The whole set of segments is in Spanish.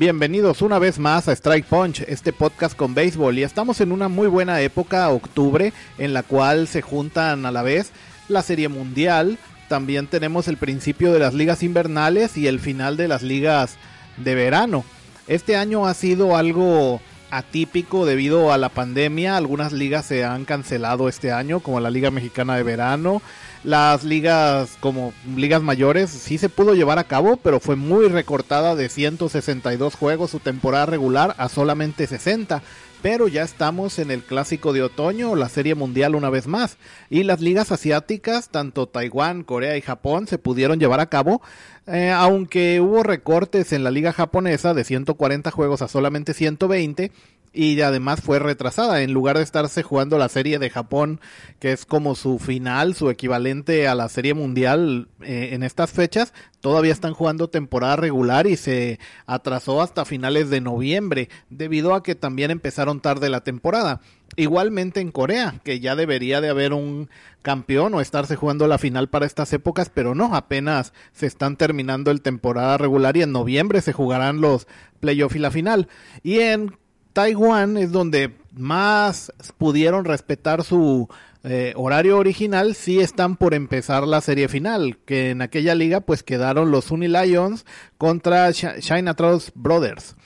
Bienvenidos una vez más a Strike Punch, este podcast con béisbol. Y estamos en una muy buena época, octubre, en la cual se juntan a la vez la Serie Mundial. También tenemos el principio de las ligas invernales y el final de las ligas de verano. Este año ha sido algo atípico debido a la pandemia. Algunas ligas se han cancelado este año, como la Liga Mexicana de Verano, las ligas como ligas mayores sí se pudo llevar a cabo, pero fue muy recortada de 162 juegos su temporada regular a solamente 60. Pero ya estamos en el clásico de otoño, la serie mundial una vez más. Y las ligas asiáticas, tanto Taiwán, Corea y Japón, se pudieron llevar a cabo, eh, aunque hubo recortes en la liga japonesa de 140 juegos a solamente 120 y además fue retrasada. En lugar de estarse jugando la serie de Japón, que es como su final, su equivalente a la serie mundial eh, en estas fechas, todavía están jugando temporada regular y se atrasó hasta finales de noviembre, debido a que también empezaron tarde la temporada. Igualmente en Corea, que ya debería de haber un campeón o estarse jugando la final para estas épocas, pero no, apenas se están terminando el temporada regular y en noviembre se jugarán los playoffs y la final. Y en Taiwán es donde más pudieron respetar su eh, horario original, sí están por empezar la serie final, que en aquella liga pues quedaron los Uni Lions contra China Trust Brothers.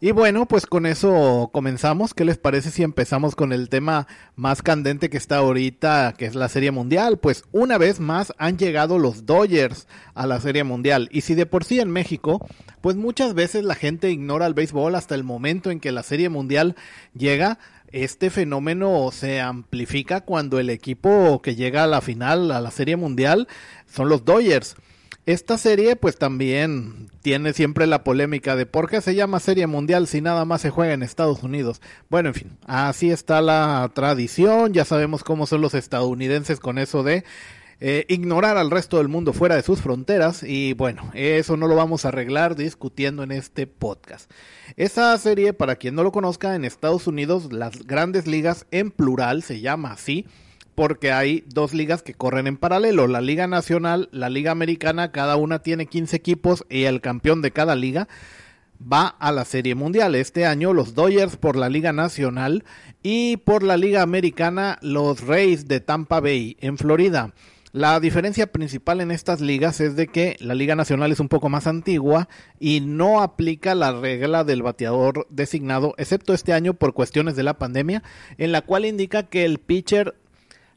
Y bueno, pues con eso comenzamos. ¿Qué les parece si empezamos con el tema más candente que está ahorita, que es la Serie Mundial? Pues una vez más han llegado los Dodgers a la Serie Mundial. Y si de por sí en México, pues muchas veces la gente ignora el béisbol hasta el momento en que la Serie Mundial llega. Este fenómeno se amplifica cuando el equipo que llega a la final, a la Serie Mundial, son los Dodgers. Esta serie pues también tiene siempre la polémica de por qué se llama Serie Mundial si nada más se juega en Estados Unidos. Bueno, en fin, así está la tradición, ya sabemos cómo son los estadounidenses con eso de eh, ignorar al resto del mundo fuera de sus fronteras y bueno, eso no lo vamos a arreglar discutiendo en este podcast. Esa serie, para quien no lo conozca, en Estados Unidos las grandes ligas en plural se llama así porque hay dos ligas que corren en paralelo, la Liga Nacional, la Liga Americana, cada una tiene 15 equipos y el campeón de cada liga va a la Serie Mundial. Este año los Dodgers por la Liga Nacional y por la Liga Americana los Rays de Tampa Bay en Florida. La diferencia principal en estas ligas es de que la Liga Nacional es un poco más antigua y no aplica la regla del bateador designado, excepto este año por cuestiones de la pandemia, en la cual indica que el pitcher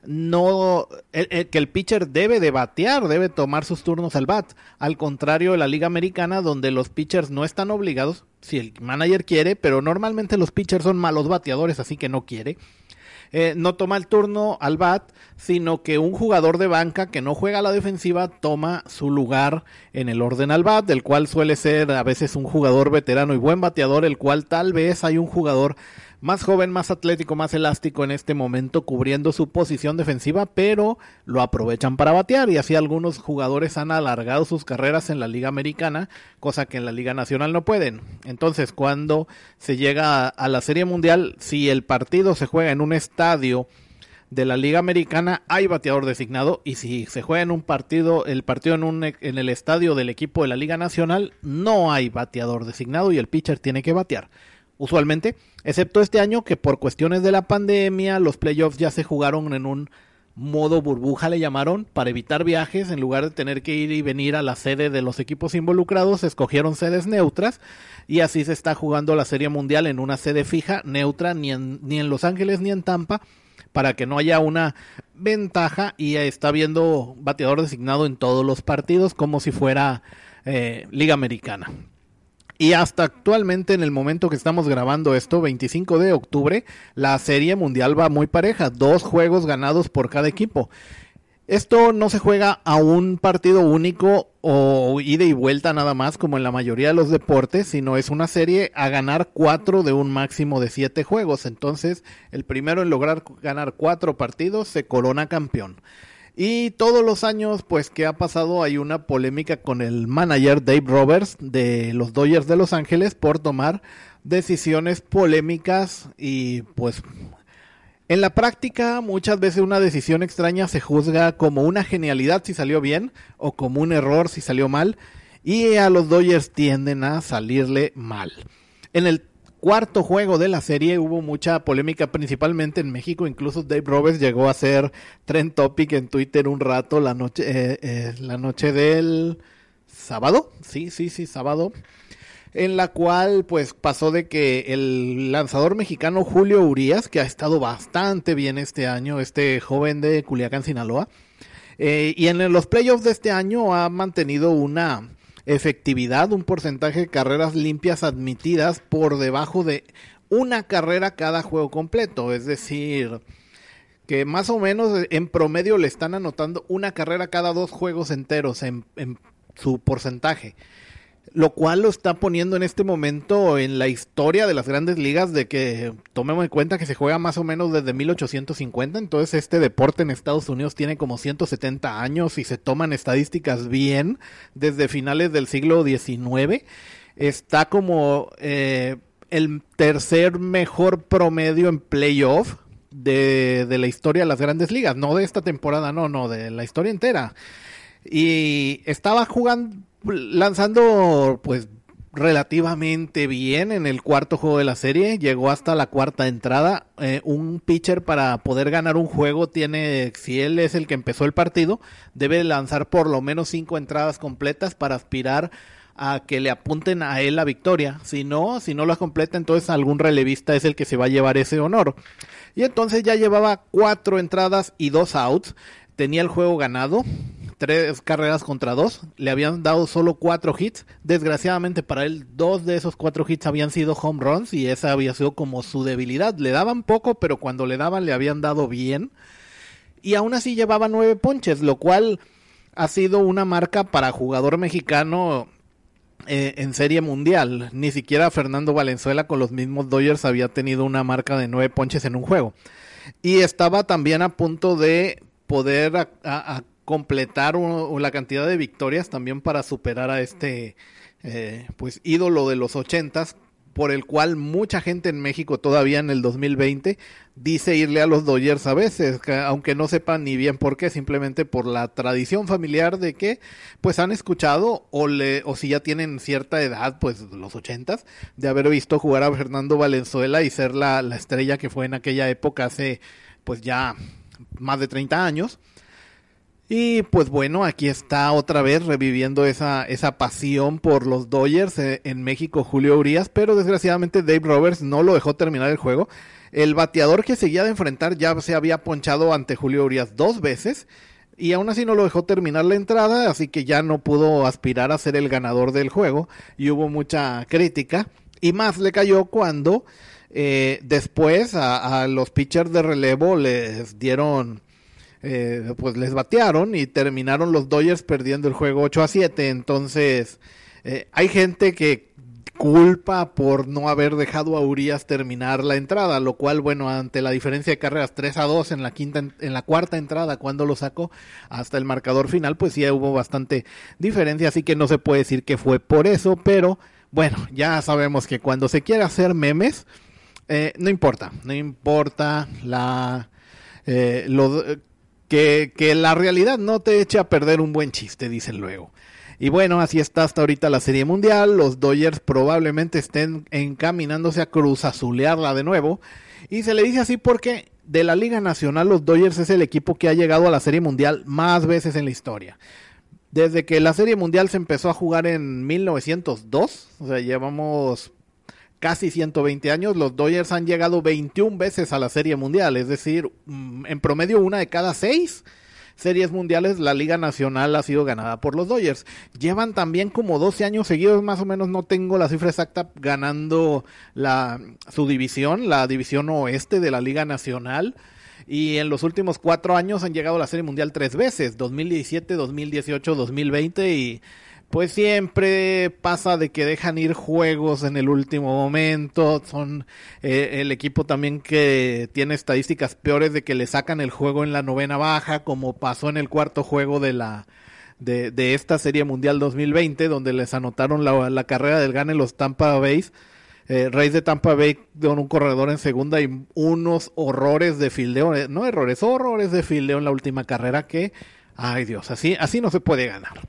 no que el pitcher debe de batear, debe tomar sus turnos al bat, al contrario de la liga americana donde los pitchers no están obligados, si el manager quiere, pero normalmente los pitchers son malos bateadores, así que no quiere. Eh, no toma el turno al bat, sino que un jugador de banca que no juega a la defensiva toma su lugar en el orden al bat, del cual suele ser a veces un jugador veterano y buen bateador, el cual tal vez hay un jugador más joven, más atlético, más elástico en este momento cubriendo su posición defensiva, pero lo aprovechan para batear. Y así algunos jugadores han alargado sus carreras en la Liga Americana, cosa que en la Liga Nacional no pueden. Entonces, cuando se llega a la Serie Mundial, si el partido se juega en un estadio de la Liga Americana hay bateador designado. Y si se juega en un partido, el partido en, un, en el estadio del equipo de la Liga Nacional, no hay bateador designado y el pitcher tiene que batear usualmente, excepto este año que por cuestiones de la pandemia los playoffs ya se jugaron en un modo burbuja le llamaron, para evitar viajes, en lugar de tener que ir y venir a la sede de los equipos involucrados, escogieron sedes neutras y así se está jugando la Serie Mundial en una sede fija, neutra, ni en, ni en Los Ángeles ni en Tampa, para que no haya una ventaja y está habiendo bateador designado en todos los partidos como si fuera eh, Liga Americana. Y hasta actualmente, en el momento que estamos grabando esto, 25 de octubre, la serie mundial va muy pareja, dos juegos ganados por cada equipo. Esto no se juega a un partido único o ida y vuelta nada más como en la mayoría de los deportes, sino es una serie a ganar cuatro de un máximo de siete juegos. Entonces, el primero en lograr ganar cuatro partidos se corona campeón. Y todos los años, pues, que ha pasado, hay una polémica con el manager Dave Roberts de los Dodgers de Los Ángeles por tomar decisiones polémicas y, pues, en la práctica, muchas veces una decisión extraña se juzga como una genialidad si salió bien o como un error si salió mal. Y a los Dodgers tienden a salirle mal. En el cuarto juego de la serie hubo mucha polémica, principalmente en México. Incluso Dave Roberts llegó a ser trend topic en Twitter un rato la noche, eh, eh, la noche del sábado. Sí, sí, sí, sábado. En la cual, pues, pasó de que el lanzador mexicano Julio Urias, que ha estado bastante bien este año, este joven de Culiacán, Sinaloa, eh, y en los playoffs de este año ha mantenido una efectividad, un porcentaje de carreras limpias admitidas por debajo de una carrera cada juego completo. Es decir, que más o menos en promedio le están anotando una carrera cada dos juegos enteros en, en su porcentaje lo cual lo está poniendo en este momento en la historia de las grandes ligas de que tomemos en cuenta que se juega más o menos desde 1850, entonces este deporte en Estados Unidos tiene como 170 años y se toman estadísticas bien desde finales del siglo XIX, está como eh, el tercer mejor promedio en playoff de, de la historia de las grandes ligas, no de esta temporada, no, no, de la historia entera. Y estaba jugando lanzando pues relativamente bien en el cuarto juego de la serie, llegó hasta la cuarta entrada. Eh, un pitcher para poder ganar un juego tiene, si él es el que empezó el partido, debe lanzar por lo menos cinco entradas completas para aspirar a que le apunten a él la victoria. Si no, si no lo completa, entonces algún relevista es el que se va a llevar ese honor. Y entonces ya llevaba cuatro entradas y dos outs. Tenía el juego ganado tres carreras contra dos, le habían dado solo cuatro hits. Desgraciadamente para él, dos de esos cuatro hits habían sido home runs y esa había sido como su debilidad. Le daban poco, pero cuando le daban le habían dado bien. Y aún así llevaba nueve ponches, lo cual ha sido una marca para jugador mexicano eh, en serie mundial. Ni siquiera Fernando Valenzuela con los mismos Dodgers había tenido una marca de nueve ponches en un juego. Y estaba también a punto de poder completar la cantidad de victorias también para superar a este eh, pues ídolo de los ochentas por el cual mucha gente en México todavía en el 2020 dice irle a los Dodgers a veces, aunque no sepan ni bien por qué, simplemente por la tradición familiar de que pues han escuchado o le o si ya tienen cierta edad, pues los ochentas, de haber visto jugar a Fernando Valenzuela y ser la, la estrella que fue en aquella época hace pues ya más de 30 años y pues bueno, aquí está otra vez reviviendo esa, esa pasión por los Dodgers eh, en México, Julio Urias, pero desgraciadamente Dave Roberts no lo dejó terminar el juego. El bateador que seguía de enfrentar ya se había ponchado ante Julio Urias dos veces y aún así no lo dejó terminar la entrada, así que ya no pudo aspirar a ser el ganador del juego y hubo mucha crítica. Y más le cayó cuando eh, después a, a los pitchers de relevo les dieron eh, pues les batearon y terminaron los Dodgers perdiendo el juego 8 a 7. Entonces, eh, hay gente que culpa por no haber dejado a Urias terminar la entrada, lo cual, bueno, ante la diferencia de carreras 3 a 2 en la quinta, en la cuarta entrada, cuando lo sacó hasta el marcador final, pues sí hubo bastante diferencia, así que no se puede decir que fue por eso, pero bueno, ya sabemos que cuando se quiere hacer memes, eh, no importa, no importa la, eh, lo, que, la realidad no te eche a perder un buen chiste, dicen luego. Y bueno, así está hasta ahorita la Serie Mundial. Los Dodgers probablemente estén encaminándose a Cruz Azulearla de nuevo. Y se le dice así porque de la Liga Nacional, los Dodgers es el equipo que ha llegado a la Serie Mundial más veces en la historia. Desde que la Serie Mundial se empezó a jugar en 1902, o sea, llevamos casi 120 años, los Dodgers han llegado 21 veces a la Serie Mundial, es decir, mm, en promedio una de cada seis series mundiales, la Liga Nacional ha sido ganada por los Dodgers. Llevan también como 12 años seguidos, más o menos, no tengo la cifra exacta, ganando la, su división, la división oeste de la Liga Nacional. Y en los últimos cuatro años han llegado a la Serie Mundial tres veces, 2017, 2018, 2020 y pues siempre pasa de que dejan ir juegos en el último momento. Son eh, el equipo también que tiene estadísticas peores de que le sacan el juego en la novena baja, como pasó en el cuarto juego de la de, de esta Serie Mundial 2020, donde les anotaron la, carrera del gane los Tampa Bay. Eh, Reyes de Tampa Bay con un corredor en segunda y unos horrores de fildeo, eh, no errores, horrores de fildeo en la última carrera que, ay Dios, así, así no se puede ganar.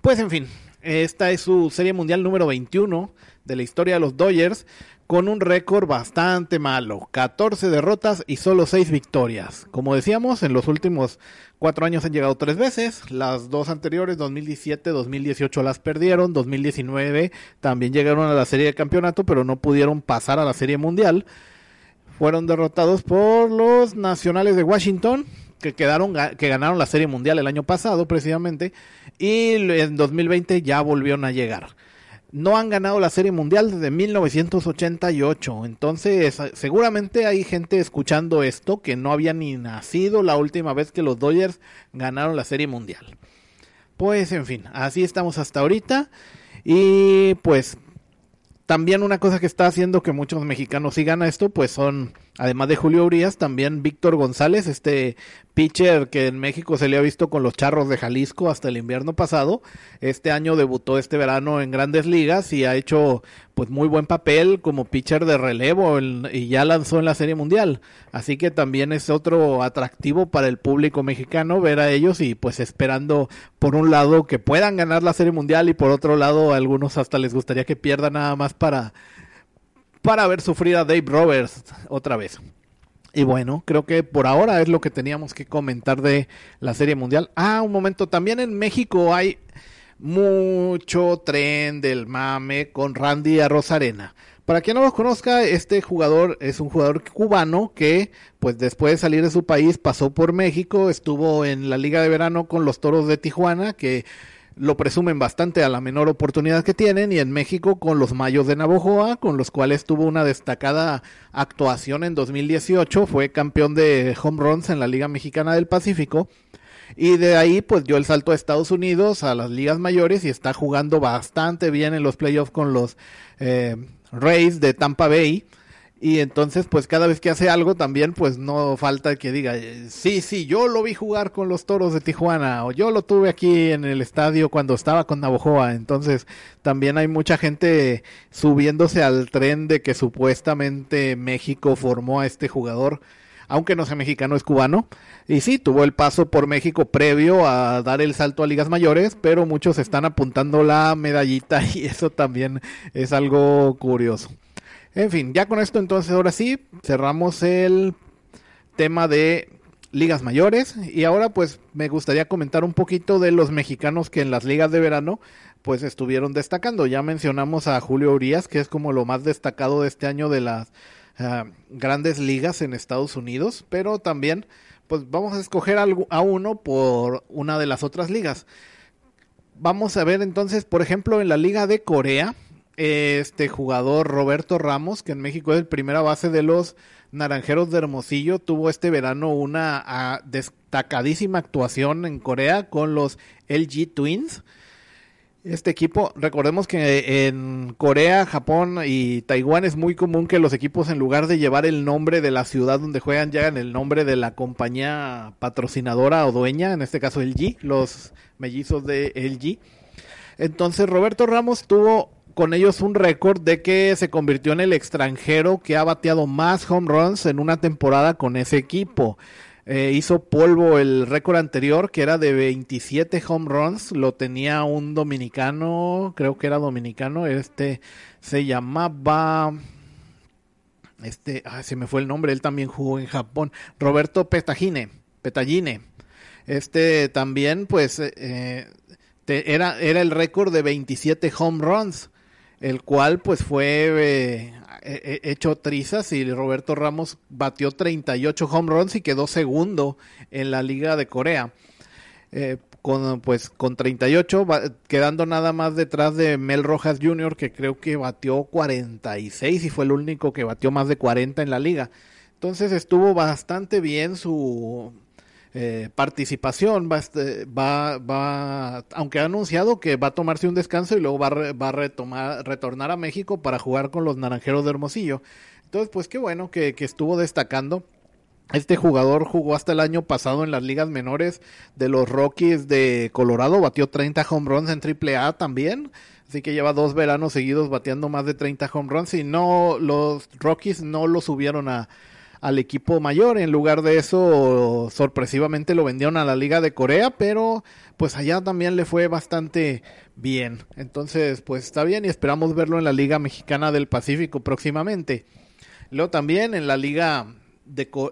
Pues en fin, esta es su serie mundial número 21 de la historia de los Dodgers con un récord bastante malo, 14 derrotas y solo 6 victorias. Como decíamos, en los últimos cuatro años han llegado tres veces, las dos anteriores, 2017, 2018 las perdieron, 2019 también llegaron a la serie de campeonato, pero no pudieron pasar a la serie mundial. Fueron derrotados por los Nacionales de Washington, que quedaron que ganaron la Serie Mundial el año pasado precisamente y en 2020 ya volvieron a llegar. No han ganado la Serie Mundial desde 1988, entonces seguramente hay gente escuchando esto que no había ni nacido la última vez que los Dodgers ganaron la Serie Mundial. Pues en fin, así estamos hasta ahorita y pues también una cosa que está haciendo que muchos mexicanos sigan a esto, pues son, además de Julio Urias, también Víctor González, este pitcher que en México se le ha visto con los charros de Jalisco hasta el invierno pasado. Este año debutó este verano en grandes ligas y ha hecho pues muy buen papel como pitcher de relevo y ya lanzó en la Serie Mundial. Así que también es otro atractivo para el público mexicano ver a ellos y pues esperando por un lado que puedan ganar la Serie Mundial y por otro lado a algunos hasta les gustaría que pierdan nada más para para ver sufrir a Dave Roberts otra vez. Y bueno, creo que por ahora es lo que teníamos que comentar de la Serie Mundial. Ah, un momento, también en México hay mucho tren del mame con Randy Arrozarena. Para quien no lo conozca, este jugador es un jugador cubano que, pues después de salir de su país, pasó por México, estuvo en la Liga de Verano con los Toros de Tijuana, que lo presumen bastante a la menor oportunidad que tienen y en México con los Mayos de Navojoa, con los cuales tuvo una destacada actuación en 2018, fue campeón de home runs en la Liga Mexicana del Pacífico y de ahí pues dio el salto a Estados Unidos, a las ligas mayores y está jugando bastante bien en los playoffs con los eh, Rays de Tampa Bay y entonces, pues cada vez que hace algo también, pues no falta que diga, sí, sí, yo lo vi jugar con los Toros de Tijuana o yo lo tuve aquí en el estadio cuando estaba con Navojoa. Entonces, también hay mucha gente subiéndose al tren de que supuestamente México formó a este jugador, aunque no sea mexicano, es cubano. Y sí, tuvo el paso por México previo a dar el salto a ligas mayores, pero muchos están apuntando la medallita y eso también es algo curioso. En fin, ya con esto entonces ahora sí cerramos el tema de ligas mayores y ahora pues me gustaría comentar un poquito de los mexicanos que en las ligas de verano pues estuvieron destacando. Ya mencionamos a Julio Urias, que es como lo más destacado de este año de las ah, grandes ligas en Estados Unidos, pero también pues vamos a escoger a uno por una de las otras ligas. Vamos a ver entonces, por ejemplo, en la liga de Corea, este jugador Roberto Ramos, que en México es el primera base de los Naranjeros de Hermosillo, tuvo este verano una ah, destacadísima actuación en Corea con los LG Twins. Este equipo, recordemos que en Corea, Japón y Taiwán es muy común que los equipos en lugar de llevar el nombre de la ciudad donde juegan, llegan el nombre de la compañía patrocinadora o dueña, en este caso LG, los mellizos de LG. Entonces Roberto Ramos tuvo con ellos un récord de que se convirtió en el extranjero que ha bateado más home runs en una temporada con ese equipo. Eh, hizo polvo el récord anterior que era de 27 home runs, lo tenía un dominicano, creo que era dominicano, este se llamaba este, ah, se me fue el nombre, él también jugó en Japón, Roberto Petagine, Petagine. Este también, pues, eh, era, era el récord de 27 home runs, el cual, pues, fue eh, hecho trizas y Roberto Ramos batió 38 home runs y quedó segundo en la Liga de Corea. Eh, con pues con 38 quedando nada más detrás de Mel Rojas Jr. que creo que batió 46 y fue el único que batió más de 40 en la liga. Entonces estuvo bastante bien su eh, participación. Va, este, va, va, aunque ha anunciado que va a tomarse un descanso y luego va, va a retomar, retornar a México para jugar con los Naranjeros de Hermosillo. Entonces, pues qué bueno que, que estuvo destacando este jugador jugó hasta el año pasado en las ligas menores de los Rockies de Colorado, batió 30 home runs en AAA también, así que lleva dos veranos seguidos bateando más de 30 home runs y no los Rockies no lo subieron a, al equipo mayor, en lugar de eso sorpresivamente lo vendieron a la Liga de Corea, pero pues allá también le fue bastante bien. Entonces, pues está bien y esperamos verlo en la Liga Mexicana del Pacífico próximamente. Luego también en la Liga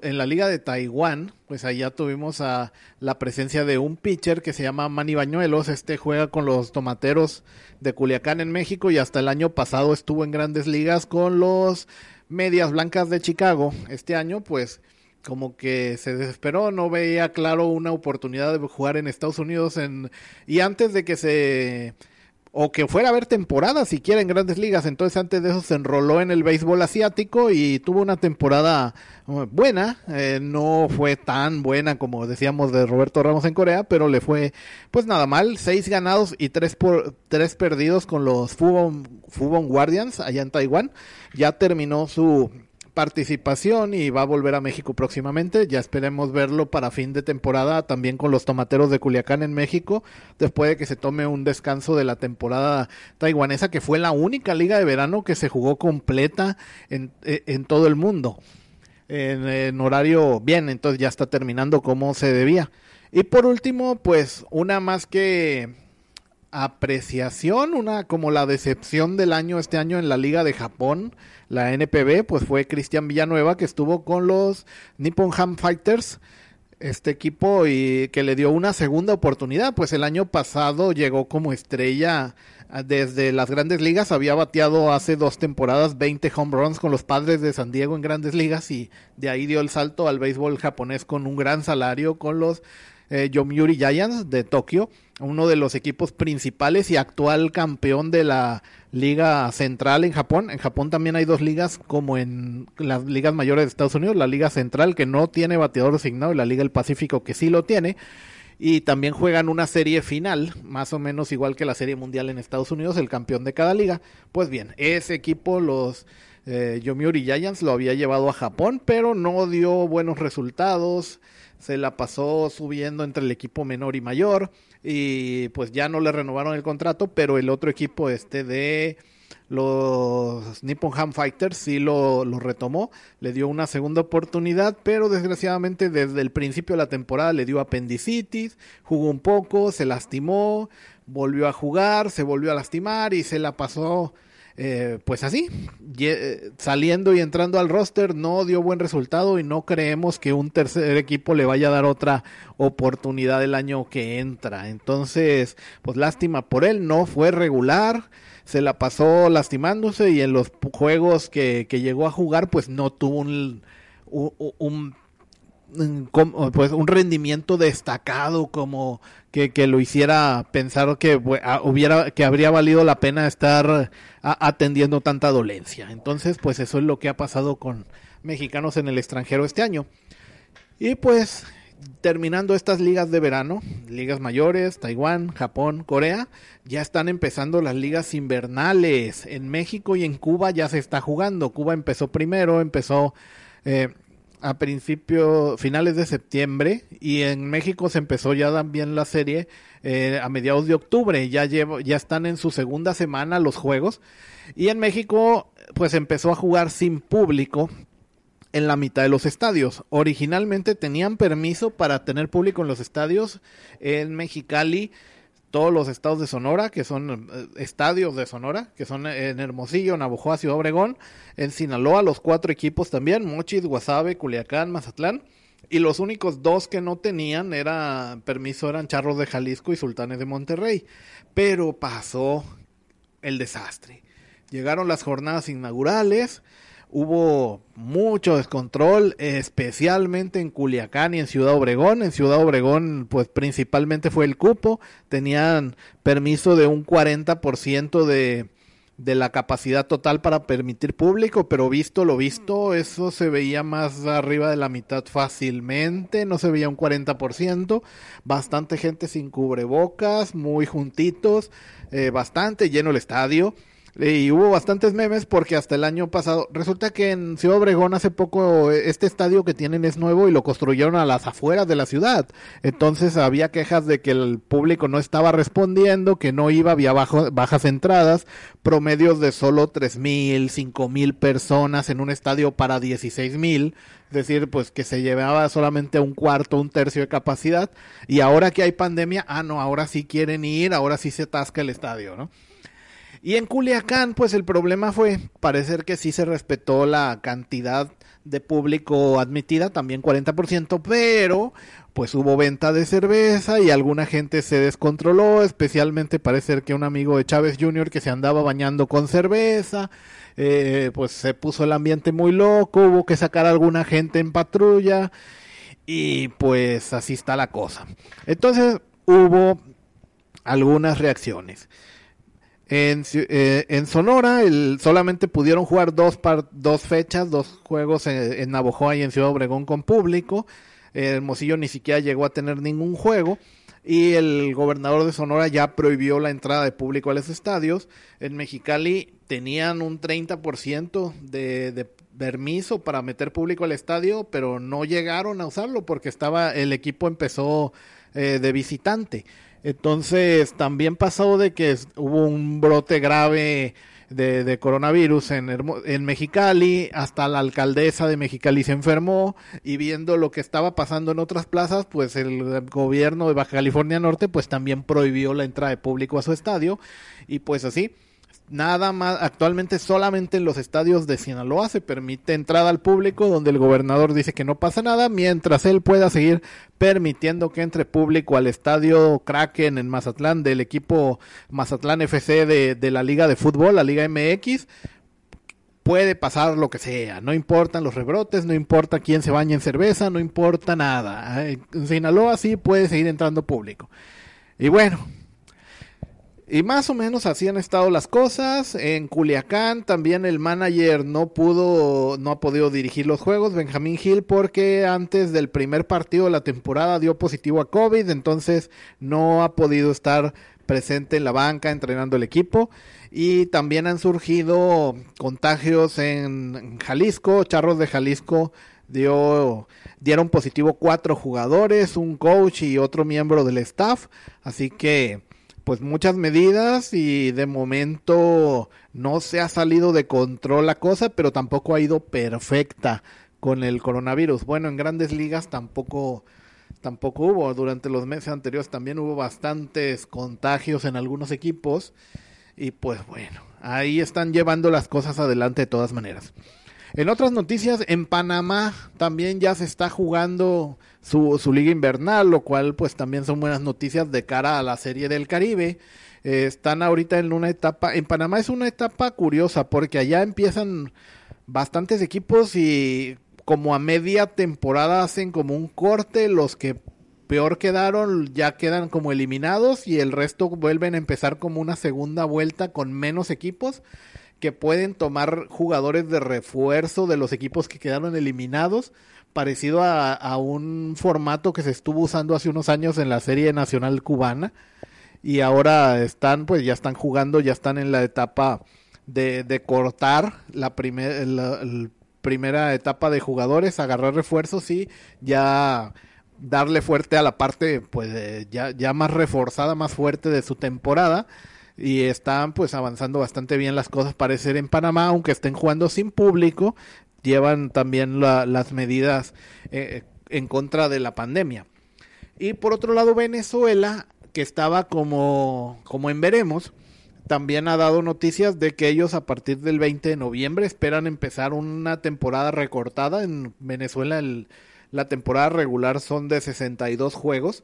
en la liga de Taiwán, pues allá tuvimos a la presencia de un pitcher que se llama Manny Bañuelos. Este juega con los tomateros de Culiacán en México y hasta el año pasado estuvo en grandes ligas con los Medias Blancas de Chicago. Este año, pues, como que se desesperó, no veía claro una oportunidad de jugar en Estados Unidos en y antes de que se o que fuera a ver temporada siquiera en grandes ligas. Entonces antes de eso se enroló en el béisbol asiático y tuvo una temporada uh, buena. Eh, no fue tan buena como decíamos de Roberto Ramos en Corea, pero le fue pues nada mal. Seis ganados y tres, por, tres perdidos con los Fubon, Fubon Guardians allá en Taiwán. Ya terminó su participación y va a volver a México próximamente. Ya esperemos verlo para fin de temporada también con los tomateros de Culiacán en México, después de que se tome un descanso de la temporada taiwanesa, que fue la única liga de verano que se jugó completa en, en todo el mundo. En, en horario bien, entonces ya está terminando como se debía. Y por último, pues una más que apreciación, una como la decepción del año este año en la Liga de Japón, la NPB, pues fue Cristian Villanueva que estuvo con los Nippon Ham Fighters, este equipo y que le dio una segunda oportunidad, pues el año pasado llegó como estrella ah, desde las grandes ligas, había bateado hace dos temporadas 20 home runs con los padres de San Diego en grandes ligas y de ahí dio el salto al béisbol japonés con un gran salario con los eh, Yomiuri Giants de Tokio, uno de los equipos principales y actual campeón de la Liga Central en Japón. En Japón también hay dos ligas como en las ligas mayores de Estados Unidos, la Liga Central que no tiene bateador asignado y la Liga del Pacífico que sí lo tiene. Y también juegan una serie final, más o menos igual que la serie mundial en Estados Unidos, el campeón de cada liga. Pues bien, ese equipo, los eh, Yomiuri Giants, lo había llevado a Japón, pero no dio buenos resultados se la pasó subiendo entre el equipo menor y mayor y pues ya no le renovaron el contrato, pero el otro equipo este de los Nippon Ham Fighters sí lo, lo, retomó, le dio una segunda oportunidad, pero desgraciadamente desde el principio de la temporada le dio apendicitis, jugó un poco, se lastimó, volvió a jugar, se volvió a lastimar y se la pasó eh, pues así, eh, saliendo y entrando al roster no dio buen resultado y no creemos que un tercer equipo le vaya a dar otra oportunidad el año que entra. Entonces, pues lástima por él, no fue regular, se la pasó lastimándose y en los juegos que, que llegó a jugar pues no tuvo un, un pues un rendimiento destacado como que, que lo hiciera pensar que hubiera que habría valido la pena estar atendiendo tanta dolencia. Entonces, pues eso es lo que ha pasado con mexicanos en el extranjero este año. Y pues terminando estas ligas de verano, ligas mayores, Taiwán, Japón, Corea, ya están empezando las ligas invernales. En México y en Cuba ya se está jugando. Cuba empezó primero, empezó eh, a principios, finales de septiembre y en México se empezó ya también la serie eh, a mediados de octubre. Ya, llevo, ya están en su segunda semana los juegos y en México pues empezó a jugar sin público en la mitad de los estadios. Originalmente tenían permiso para tener público en los estadios en Mexicali todos los estados de Sonora, que son eh, estadios de Sonora, que son en Hermosillo, Navojoa, Ciudad Obregón, en Sinaloa, los cuatro equipos también, Mochis, Guasave, Culiacán, Mazatlán. Y los únicos dos que no tenían era permiso eran Charros de Jalisco y Sultanes de Monterrey. Pero pasó el desastre. Llegaron las jornadas inaugurales, hubo mucho descontrol, especialmente en Culiacán y en Ciudad Obregón. En Ciudad Obregón, pues principalmente fue el cupo. Tenían permiso de un 40% de, de la capacidad total para permitir público, pero visto lo visto, eso se veía más arriba de la mitad fácilmente, no se veía un 40%, bastante gente sin cubrebocas, muy juntitos, eh, bastante lleno el estadio. Y hubo bastantes memes porque hasta el año pasado, resulta que en Ciudad Obregón hace poco este estadio que tienen es nuevo y lo construyeron a las afueras de la ciudad. Entonces había quejas de que el público no estaba respondiendo, que no iba, había bajas entradas, promedios de solo tres mil, cinco mil personas en un estadio para dieciséis mil. Es decir, pues que se llevaba solamente un cuarto, un tercio de capacidad. Y ahora que hay pandemia, ah, no, ahora sí quieren ir, ahora sí se atasca el estadio, ¿no? Y en Culiacán, pues el problema fue parecer que sí se respetó la cantidad de público admitida, también 40%, pero pues hubo venta de cerveza y alguna gente se descontroló, especialmente parece que un amigo de Chávez Jr. que se andaba bañando con cerveza, eh, pues se puso el ambiente muy loco, hubo que sacar a alguna gente en patrulla y pues así está la cosa. Entonces hubo algunas reacciones. En, eh, en Sonora el, solamente pudieron jugar dos, dos fechas, dos juegos en, en, Navojoa y en Ciudad Obregón con público. Hermosillo ni siquiera llegó a tener ningún juego. Y el gobernador de Sonora ya prohibió la entrada de público a los estadios. En Mexicali tenían un 30% de, de permiso para meter público al estadio, pero no llegaron a usarlo porque estaba el equipo empezó eh, de visitante. Entonces, también pasó de que hubo un brote grave de, coronavirus en, en Mexicali, hasta la alcaldesa de Mexicali se enfermó y viendo lo que estaba pasando en otras plazas, pues el gobierno de Baja California Norte pues también prohibió la entrada de público a su estadio y pues así nada más, actualmente solamente en los estadios de Sinaloa se permite entrada al público donde el gobernador dice que no pasa nada, mientras él pueda seguir permitiendo que entre público al estadio Kraken en Mazatlán del equipo Mazatlán FC de, de la Liga de Fútbol, la Liga MX, puede pasar lo que sea, no importan los rebrotes, no importa quién se baña en cerveza, no importa nada. En Sinaloa sí puede seguir entrando público. Y bueno, y más o menos así han estado las cosas. En Culiacán también el manager no pudo, no ha podido dirigir los juegos, Benjamín Gil, porque antes del primer partido de la temporada dio positivo a COVID, entonces no ha podido estar presente en la banca entrenando el equipo. Y también han surgido contagios en Jalisco, Charros de Jalisco dio dieron positivo cuatro jugadores, un coach y otro miembro del staff, así que pues muchas medidas y de momento no se ha salido de control la cosa, pero tampoco ha ido perfecta con el coronavirus. Bueno, en grandes ligas tampoco tampoco hubo. Durante los meses anteriores también hubo bastantes contagios en algunos equipos y pues bueno, ahí están llevando las cosas adelante de todas maneras. En otras noticias, en Panamá también ya se está jugando su, su liga invernal, lo cual pues también son buenas noticias de cara a la serie del Caribe. Eh, están ahorita en una etapa, en Panamá es una etapa curiosa porque allá empiezan bastantes equipos y como a media temporada hacen como un corte, los que peor quedaron ya quedan como eliminados y el resto vuelven a empezar como una segunda vuelta con menos equipos que pueden tomar jugadores de refuerzo de los equipos que quedaron eliminados, parecido a, un formato que se estuvo usando hace unos años en la serie nacional cubana y ahora están pues ya están jugando, ya están en la etapa de, cortar la, primera etapa de jugadores, agarrar refuerzos y ya darle fuerte a la parte pues ya, ya más reforzada, más fuerte de su temporada. Y están pues avanzando bastante bien las cosas parecer en Panamá, aunque estén jugando sin público, llevan también las medidas eh, en contra de la pandemia. Y por otro lado, Venezuela que estaba como, como en veremos, también ha dado noticias de que ellos a partir del 20 de noviembre esperan empezar una temporada recortada. En Venezuela la temporada regular son de 62 juegos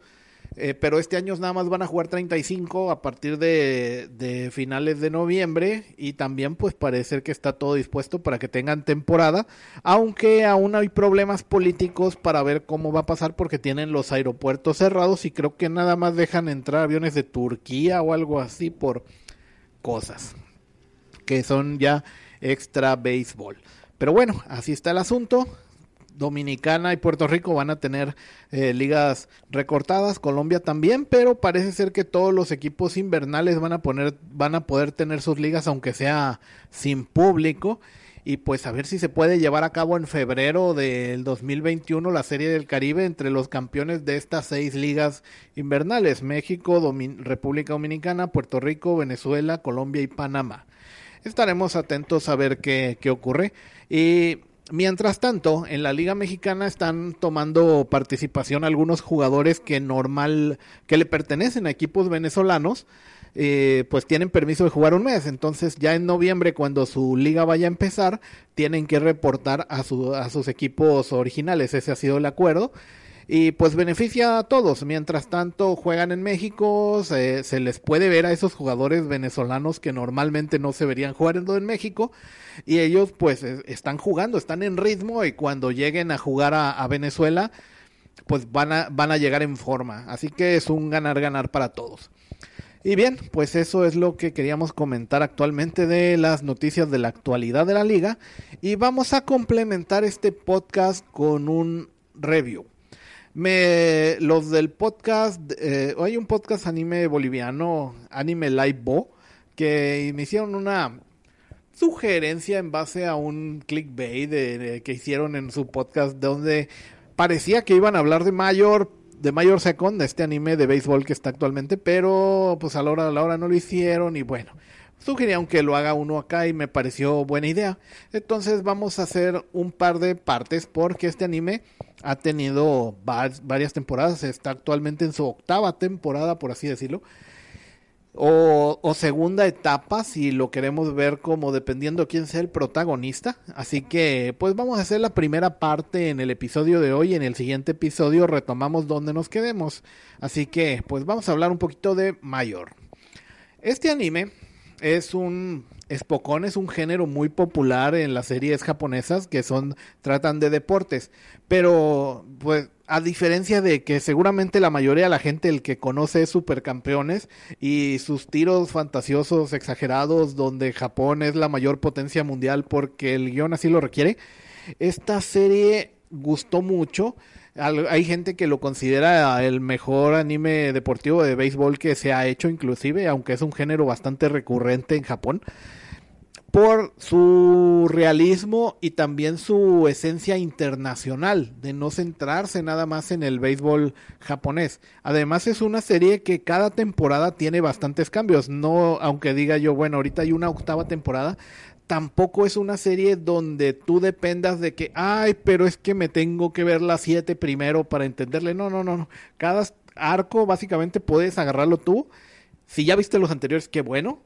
eh, pero este año nada más van a jugar 35 a partir de, finales de noviembre y también pues parece que está todo dispuesto para que tengan temporada, aunque aún hay problemas políticos para ver cómo va a pasar porque tienen los aeropuertos cerrados y creo que nada más dejan entrar aviones de Turquía o algo así por cosas que son ya extra béisbol. Pero bueno, así está el asunto. Dominicana y Puerto Rico van a tener eh, ligas recortadas, Colombia también, pero parece ser que todos los equipos invernales van a poner, van a poder tener sus ligas aunque sea sin público y pues a ver si se puede llevar a cabo en febrero del 2021 la Serie del Caribe entre los campeones de estas seis ligas invernales, México, República Dominicana, Puerto Rico, Venezuela, Colombia y Panamá. Estaremos atentos a ver qué, qué ocurre y Mientras tanto, en la Liga Mexicana están tomando participación algunos jugadores que normal, que le pertenecen a equipos venezolanos, eh, pues tienen permiso de jugar un mes. Entonces, ya en noviembre, cuando su liga vaya a empezar, tienen que reportar a, su, a sus equipos originales. Ese ha sido el acuerdo y pues beneficia a todos. Mientras tanto juegan en México, se, les puede ver a esos jugadores venezolanos que normalmente no se verían jugando en México y ellos pues están jugando, están en ritmo y cuando lleguen a jugar a, Venezuela pues van a, van a llegar en forma. Así que es un ganar-ganar para todos. Y bien, pues eso es lo que queríamos comentar actualmente de las noticias de la actualidad de la liga. Y vamos a complementar este podcast con un review. Me, los del podcast, eh, hay un podcast anime boliviano, Anime Live Bo, que me hicieron una sugerencia en base a un clickbait de, que hicieron en su podcast donde parecía que iban a hablar de Mayor, de Mayor Second, de este anime de béisbol que está actualmente, pero pues a la hora de la hora no lo hicieron y bueno, Sugerían que lo haga uno acá y me pareció buena idea. Entonces vamos a hacer un par de partes porque este anime ha tenido varias temporadas, está actualmente en su octava temporada, por así decirlo. O, segunda etapa, si lo queremos ver como dependiendo quién sea el protagonista. Así que, pues vamos a hacer la primera parte en el episodio de hoy. En el siguiente episodio retomamos donde nos quedemos. Así que, pues vamos a hablar un poquito de Mayor. Este anime es un Spokon es un género muy popular en las series japonesas que son tratan de deportes, pero pues a diferencia de que seguramente la mayoría de la gente el que conoce es supercampeones y sus tiros fantasiosos exagerados donde Japón es la mayor potencia mundial porque el guion así lo requiere, esta serie gustó mucho hay gente que lo considera el mejor anime deportivo de béisbol que se ha hecho inclusive, aunque es un género bastante recurrente en Japón, por su realismo y también su esencia internacional, de no centrarse nada más en el béisbol japonés. Además es una serie que cada temporada tiene bastantes cambios, no aunque diga yo, bueno, ahorita hay una octava temporada, tampoco es una serie donde tú dependas de que, ay, pero es que me tengo que ver las siete primero para entenderle. No, no, no, no. Cada arco básicamente puedes agarrarlo tú. Si ya viste los anteriores, qué bueno.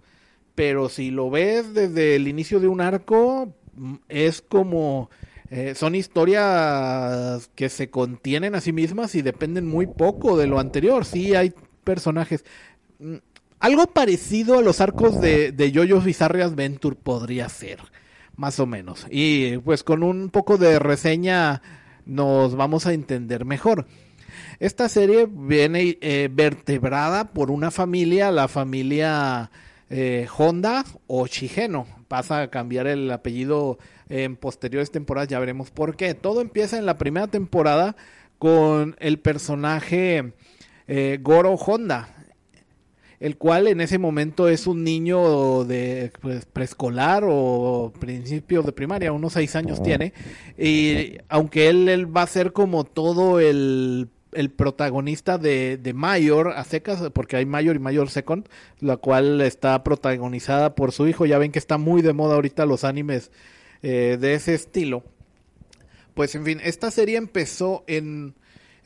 Pero si lo ves desde el inicio de un arco, mm, es como... Eh, son historias que se contienen a sí mismas y dependen muy poco de lo anterior. Sí hay personajes mm, algo parecido a los arcos de, de Yoyos Bizarre Adventure podría ser, más o menos. Y pues con un poco de reseña nos vamos a entender mejor. Esta serie viene eh, vertebrada por una familia, la familia eh, Honda o Shigeno. Pasa a cambiar el apellido en posteriores temporadas, ya veremos por qué. Todo empieza en la primera temporada con el personaje eh, Goro Honda, el cual en ese momento es un niño de pues, preescolar o principio de primaria, unos seis años tiene, y aunque él, él va a ser como todo el el protagonista de, de Mayor a secas, porque hay Mayor y Mayor Second, la cual está protagonizada por su hijo. Ya ven que está muy de moda ahorita los animes eh, de ese estilo. Pues en fin, esta serie empezó en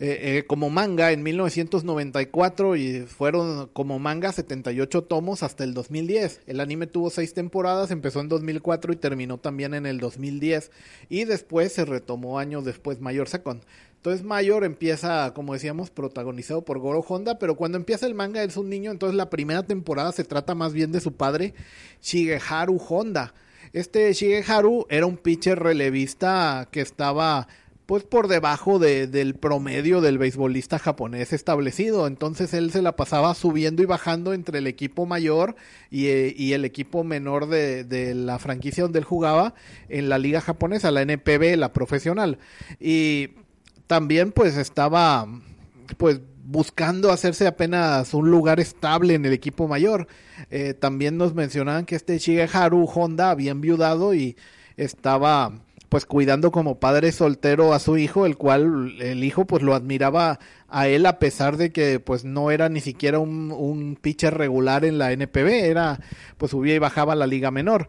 eh, como manga en 1994 y fueron como manga 78 tomos hasta el 2010. El anime tuvo seis temporadas, empezó en 2004 y terminó también en el 2010 y después se retomó años después Mayor Second. Entonces Mayor empieza, como decíamos, protagonizado por Goro Honda, pero cuando empieza el manga es un niño, entonces la primera temporada se trata más bien de su padre, Shigeharu Honda. Este Shigeharu era un pitcher relevista que estaba pues por debajo del promedio del beisbolista japonés establecido. Entonces él se la pasaba subiendo y bajando entre el equipo mayor y, eh, el equipo menor de, de, la franquicia donde él jugaba en la liga japonesa, la NPB, la profesional. Y también pues estaba pues buscando hacerse apenas un lugar estable en el equipo mayor. Eh, también nos mencionaban que este Shigeharu Honda había enviudado y estaba pues cuidando como padre soltero a su hijo, el cual el hijo pues lo admiraba a él a pesar de que pues no era ni siquiera un, un pitcher regular en la NPB, era pues subía y bajaba la liga menor.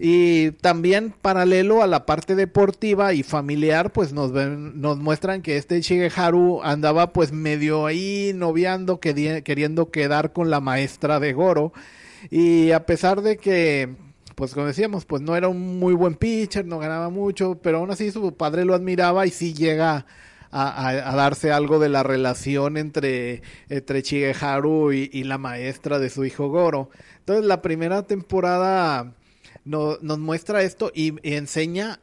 Y también paralelo a la parte deportiva y familiar, pues nos ven, nos muestran que este Shigeharu andaba pues medio ahí noviando, queriendo quedar con la maestra de Goro. Y a pesar de que, pues como decíamos, pues no era un muy buen pitcher, no ganaba mucho, pero aún así su padre lo admiraba y sí llega a, darse algo de la relación entre, entre Shigeharu y, y, la maestra de su hijo Goro. Entonces la primera temporada nos muestra esto y, enseña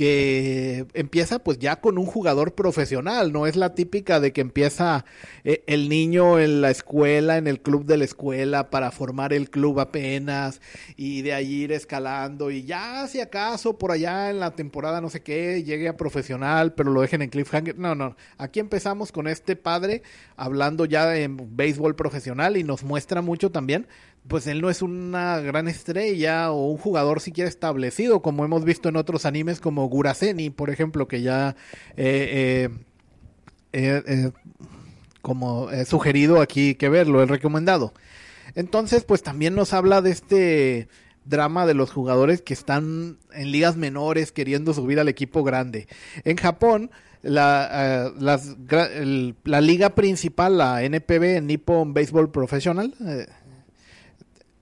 que empieza pues ya con un jugador profesional, no es la típica de que empieza eh, el niño en la escuela, en el club de la escuela para formar el club apenas y de ahí ir escalando y ya si acaso por allá en la temporada no sé qué llegue a profesional pero lo dejen en cliffhanger, no, no, aquí empezamos con este padre hablando ya en béisbol profesional y nos muestra mucho también pues él no es una gran estrella o un jugador siquiera establecido, como hemos visto en otros animes como Guraseni, por ejemplo, que ya eh, eh, eh, como he sugerido aquí que verlo, he recomendado. Entonces, pues también nos habla de este drama de los jugadores que están en ligas menores queriendo subir al equipo grande. En Japón, la, la liga principal, la NPB, Nippon Baseball Professional,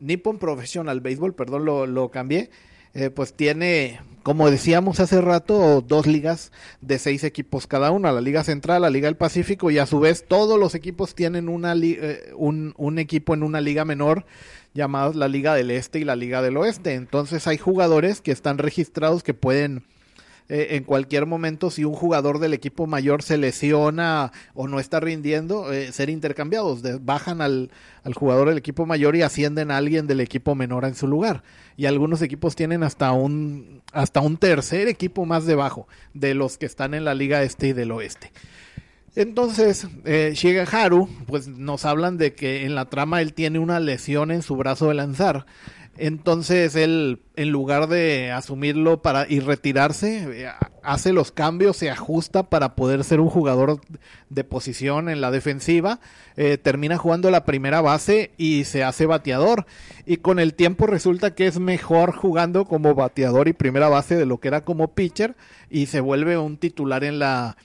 Nippon Professional Baseball, perdón, lo, lo cambié, eh, pues tiene, como decíamos hace rato, dos ligas de seis equipos cada una, la Liga Central, la Liga del Pacífico, y a su vez todos los equipos tienen una eh, un, un equipo en una liga menor llamados la Liga del Este y la Liga del Oeste. Entonces hay jugadores que están registrados que pueden eh, en cualquier momento si un jugador del equipo mayor se lesiona o no está rindiendo, eh, ser intercambiados. bajan al, al, jugador del equipo mayor y ascienden a alguien del equipo menor en su lugar. Y algunos equipos tienen hasta un, hasta un tercer equipo más debajo de los que están en la liga este y del oeste. Entonces, eh, Shigeharu, pues nos hablan de que en la trama él tiene una lesión en su brazo de lanzar entonces él, en lugar de asumirlo para y retirarse, eh, hace los cambios, se ajusta para poder ser un jugador de posición en la defensiva, eh, termina jugando la primera base y se hace bateador. Y con el tiempo resulta que es mejor jugando como bateador y primera base de lo que era como pitcher y se vuelve un titular en la...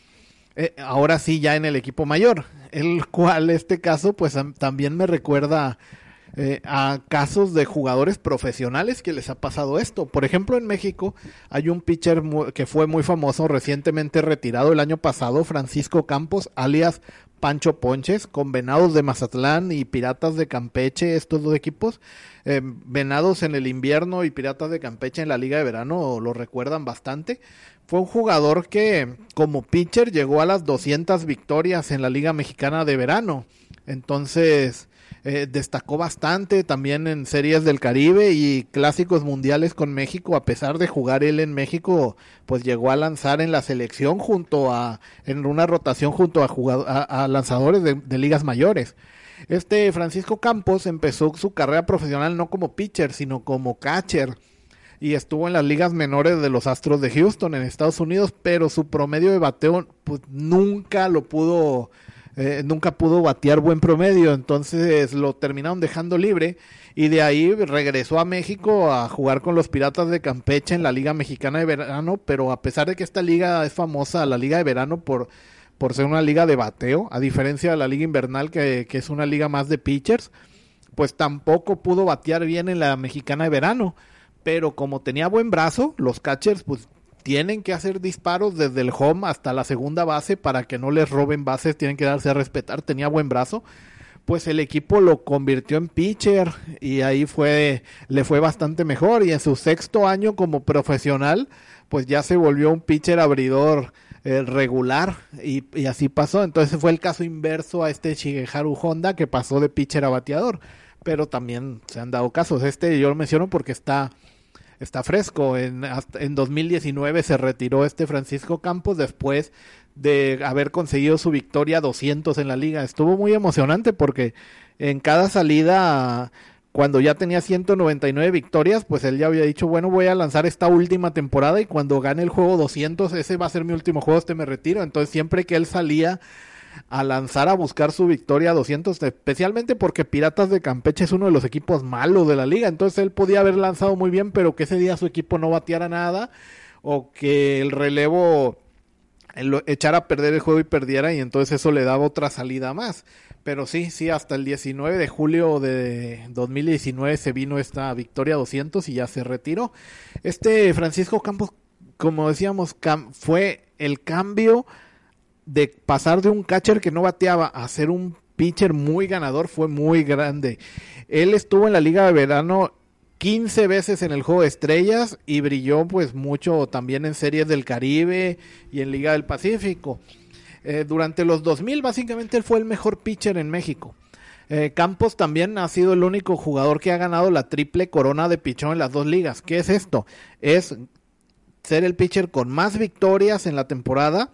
Eh, ahora sí ya en el equipo mayor, el cual este caso pues también me recuerda eh, a casos de jugadores profesionales que les ha pasado esto. Por ejemplo, en México hay un pitcher que fue muy famoso, recientemente retirado el año pasado, Francisco Campos, alias Pancho Ponches, con Venados de Mazatlán y Piratas de Campeche, estos dos equipos. Eh, venados en el invierno y Piratas de Campeche en la Liga de Verano lo recuerdan bastante. Fue un jugador que como pitcher llegó a las 200 victorias en la Liga Mexicana de Verano. Entonces, eh, destacó bastante también en series del Caribe y clásicos mundiales con México, a pesar de jugar él en México, pues llegó a lanzar en la selección junto a, en una rotación junto a, a, lanzadores de, de ligas mayores. Este Francisco Campos empezó su carrera profesional no como pitcher, sino como catcher y estuvo en las ligas menores de los Astros de Houston en Estados Unidos, pero su promedio de bateo pues nunca lo pudo eh, nunca pudo batear buen promedio, entonces lo terminaron dejando libre y de ahí regresó a México a jugar con los Piratas de Campeche en la Liga Mexicana de Verano, pero a pesar de que esta liga es famosa, la Liga de Verano, por por ser una liga de bateo, a diferencia de la liga invernal que, que es una liga más de pitchers, pues tampoco pudo batear bien en la mexicana de verano. Pero como tenía buen brazo, los catchers pues tienen que hacer disparos desde el home hasta la segunda base para que no les roben bases, tienen que darse a respetar, tenía buen brazo. Pues el equipo lo convirtió en pitcher y ahí fue, le fue bastante mejor. Y en su sexto año como profesional, pues ya se volvió un pitcher abridor eh, regular y, y, así pasó. Entonces fue el caso inverso a este Shigeharu Honda que pasó de pitcher a bateador. Pero también se han dado casos. Este yo lo menciono porque está está fresco. En, en 2019 se retiró este Francisco Campos después de haber conseguido su victoria 200 en la liga. Estuvo muy emocionante porque en cada salida, cuando ya tenía 199 victorias, pues él ya había dicho, bueno, voy a lanzar esta última temporada y cuando gane el juego 200, ese va a ser mi último juego, este me retiro. Entonces siempre que él salía a lanzar a buscar su victoria a 200, especialmente porque Piratas de Campeche es uno de los equipos malos de la liga, entonces él podía haber lanzado muy bien, pero que ese día su equipo no bateara nada o que el relevo echara a perder el juego y perdiera y entonces eso le daba otra salida más. Pero sí, sí, hasta el 19 de julio de 2019 se vino esta victoria 200 y ya se retiró. Este Francisco Campos, como decíamos, fue el cambio de pasar de un catcher que no bateaba a ser un pitcher muy ganador fue muy grande. Él estuvo en la liga de verano 15 veces en el juego de estrellas y brilló pues mucho también en series del Caribe y en Liga del Pacífico. Eh, durante los 2000 básicamente él fue el mejor pitcher en México. Eh, Campos también ha sido el único jugador que ha ganado la triple corona de pichón en las dos ligas. ¿Qué es esto? Es ser el pitcher con más victorias en la temporada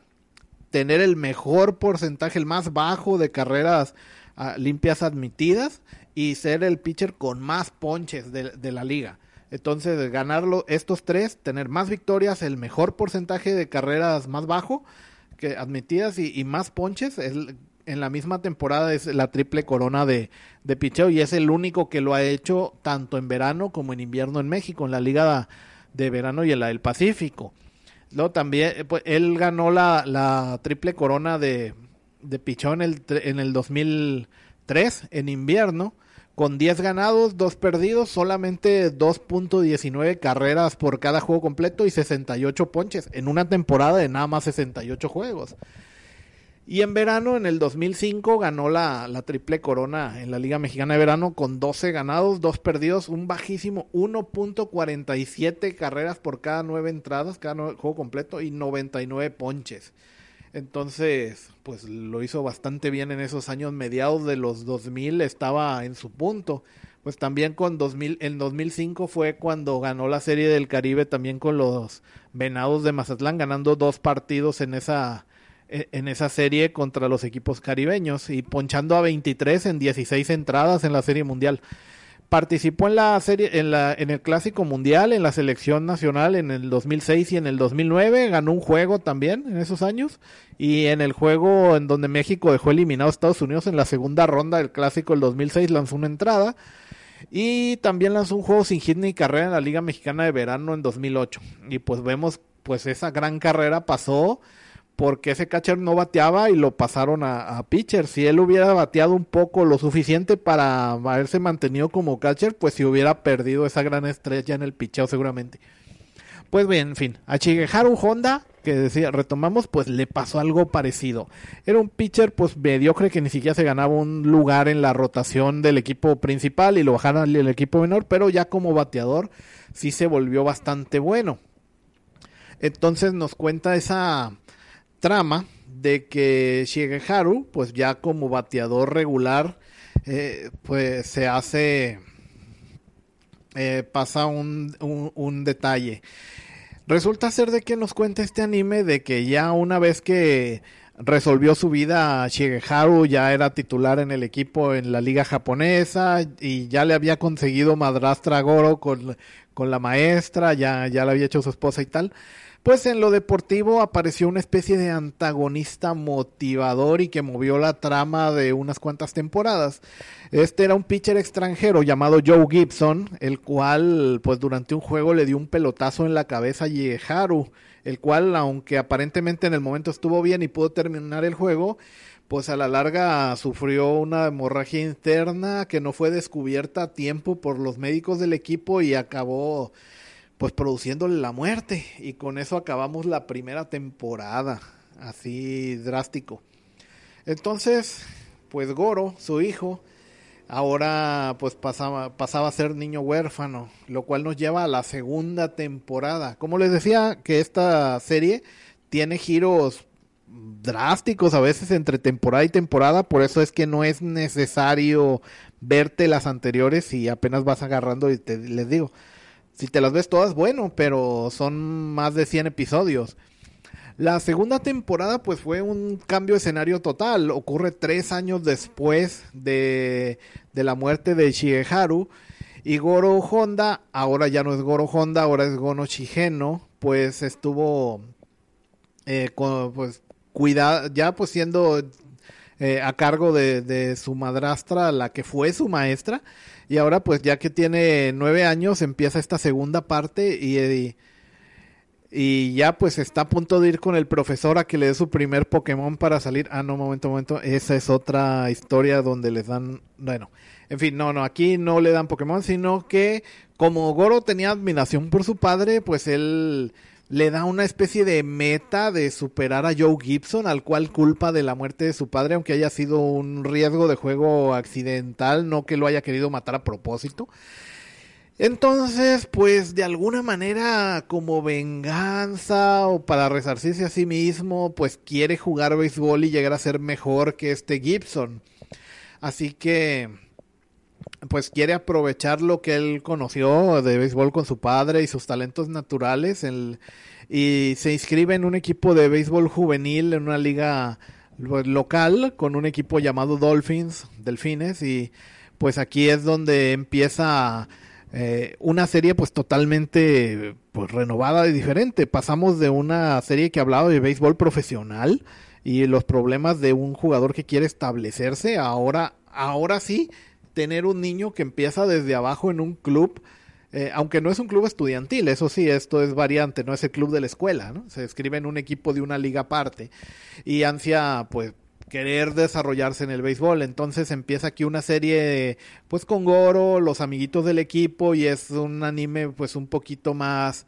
tener el mejor porcentaje, el más bajo de carreras ah, limpias admitidas y ser el pitcher con más ponches de, la liga. Entonces, ganarlo estos tres, tener más victorias, el mejor porcentaje de carreras más bajo que admitidas y, más ponches, es, en la misma temporada es la triple corona de, de picheo y es el único que lo ha hecho tanto en verano como en invierno en México, en la liga de verano y en la del Pacífico. Luego también, eh, pues, él ganó la, la triple corona de, de pichón en el, en el 2003, en invierno, con 10 ganados, 2 perdidos, solamente 2.19 carreras por cada juego completo y 68 ponches, en una temporada de nada más 68 juegos. Y en verano, en el 2005, ganó la, la, triple corona en la Liga Mexicana de Verano con 12 ganados, 2 perdidos, un bajísimo 1.47 carreras por cada 9 entradas, cada juego completo y 99 ponches. Entonces, pues lo hizo bastante bien en esos años mediados de los 2000, estaba en su punto. Pues también con 2000, en 2005 fue cuando ganó la Serie del Caribe también con los Venados de Mazatlán, ganando dos partidos en esa en esa serie contra los equipos caribeños y ponchando a 23 en 16 entradas en la Serie Mundial. Participó en la serie en la en el Clásico Mundial, en la selección nacional en el 2006 y en el 2009, ganó un juego también en esos años y en el juego en donde México dejó eliminado a Estados Unidos en la segunda ronda del Clásico del 2006 lanzó una entrada. Y también lanzó un juego sin hit ni carrera en la Liga Mexicana de Verano en 2008. Y pues vemos, pues esa gran carrera pasó porque ese catcher no bateaba y lo pasaron a, pitcher. Si él hubiera bateado un poco lo suficiente para haberse mantenido como catcher, pues si hubiera perdido esa gran estrella en el picheo seguramente. Pues bien, en fin, a Shigeharu Honda, que decía, retomamos, pues le pasó algo parecido. Era un pitcher pues mediocre que ni siquiera se ganaba un lugar en la rotación del equipo principal y lo bajaron al equipo menor, pero ya como bateador sí se volvió bastante bueno. Entonces nos cuenta esa trama de que Shigeharu, pues ya como bateador regular, eh, pues se hace, eh, pasa un, un, detalle. Resulta ser de que nos cuenta este anime de que ya una vez que resolvió su vida Shigeharu, ya era titular en el equipo en la liga japonesa y ya le había conseguido madrastra Goro con, con la maestra, ya, ya le había hecho su esposa y tal pues en lo deportivo apareció una especie de antagonista motivador y que movió la trama de unas cuantas temporadas. Este era un pitcher extranjero llamado Joe Gibson, el cual pues durante un juego le dio un pelotazo en la cabeza a Yeharu. el cual, aunque aparentemente en el momento estuvo bien y pudo terminar el juego, pues a la larga sufrió una hemorragia interna que no fue descubierta a tiempo por los médicos del equipo y acabó pues produciéndole la muerte y con eso acabamos la primera temporada, así drástico. Entonces, pues Goro, su hijo, ahora pues pasaba, pasaba a ser niño huérfano, lo cual nos lleva a la segunda temporada. Como les decía que esta serie tiene giros drásticos a veces entre temporada y temporada, por eso es que no es necesario verte las anteriores y apenas vas agarrando y te les digo, si te las ves todas, bueno, pero son más de 100 episodios. La segunda temporada pues fue un cambio de escenario total, ocurre tres años después de, de la muerte de Shigeharu y Goro Honda, ahora ya no es Goro Honda, ahora es Gono Shigeno, pues estuvo eh, con, pues cuida, ya pues siendo eh, a cargo de, su madrastra, la que fue su maestra, y ahora pues ya que tiene nueve años empieza esta segunda parte y, y, ya pues está a punto de ir con el profesor a que le dé su primer Pokémon para salir. Ah, no, momento, momento, esa es otra historia donde les dan, bueno, en fin, no, no, aquí no le dan Pokémon, sino que como Goro tenía admiración por su padre, pues él le da una especie de meta de superar a Joe Gibson, al cual culpa de la muerte de su padre, aunque haya sido un riesgo de juego accidental, no que lo haya querido matar a propósito. Entonces, pues de alguna manera, como venganza o para resarcirse a sí mismo, pues quiere jugar béisbol y llegar a ser mejor que este Gibson. Así que pues quiere aprovechar lo que él conoció de béisbol con su padre y sus talentos naturales y se inscribe en un equipo de béisbol juvenil en una liga pues, local con un equipo llamado Dolphins, Delfines y pues aquí es donde empieza eh, una serie pues totalmente pues renovada y diferente. Pasamos de una serie que hablaba de béisbol profesional y los problemas de un jugador que quiere establecerse, ahora ahora sí tener un niño que empieza desde abajo en un club, eh, aunque no es un club estudiantil, eso sí, esto es variante, no es el club de la escuela, ¿no? Se escribe en un equipo de una liga aparte y ansia, pues, querer desarrollarse en el béisbol. Entonces empieza aquí una serie, pues, con Goro, los amiguitos del equipo y es un anime, pues, un poquito más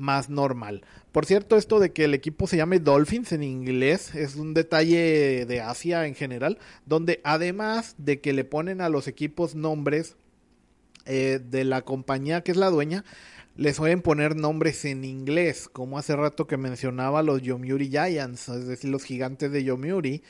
más normal. Por cierto, esto de que el equipo se llame Dolphins en inglés es un detalle de Asia en general, donde además de que le ponen a los equipos nombres eh, de la compañía que es la dueña, les suelen poner nombres en inglés, como hace rato que mencionaba los Yomiuri Giants, es decir, los gigantes de Yomiuri,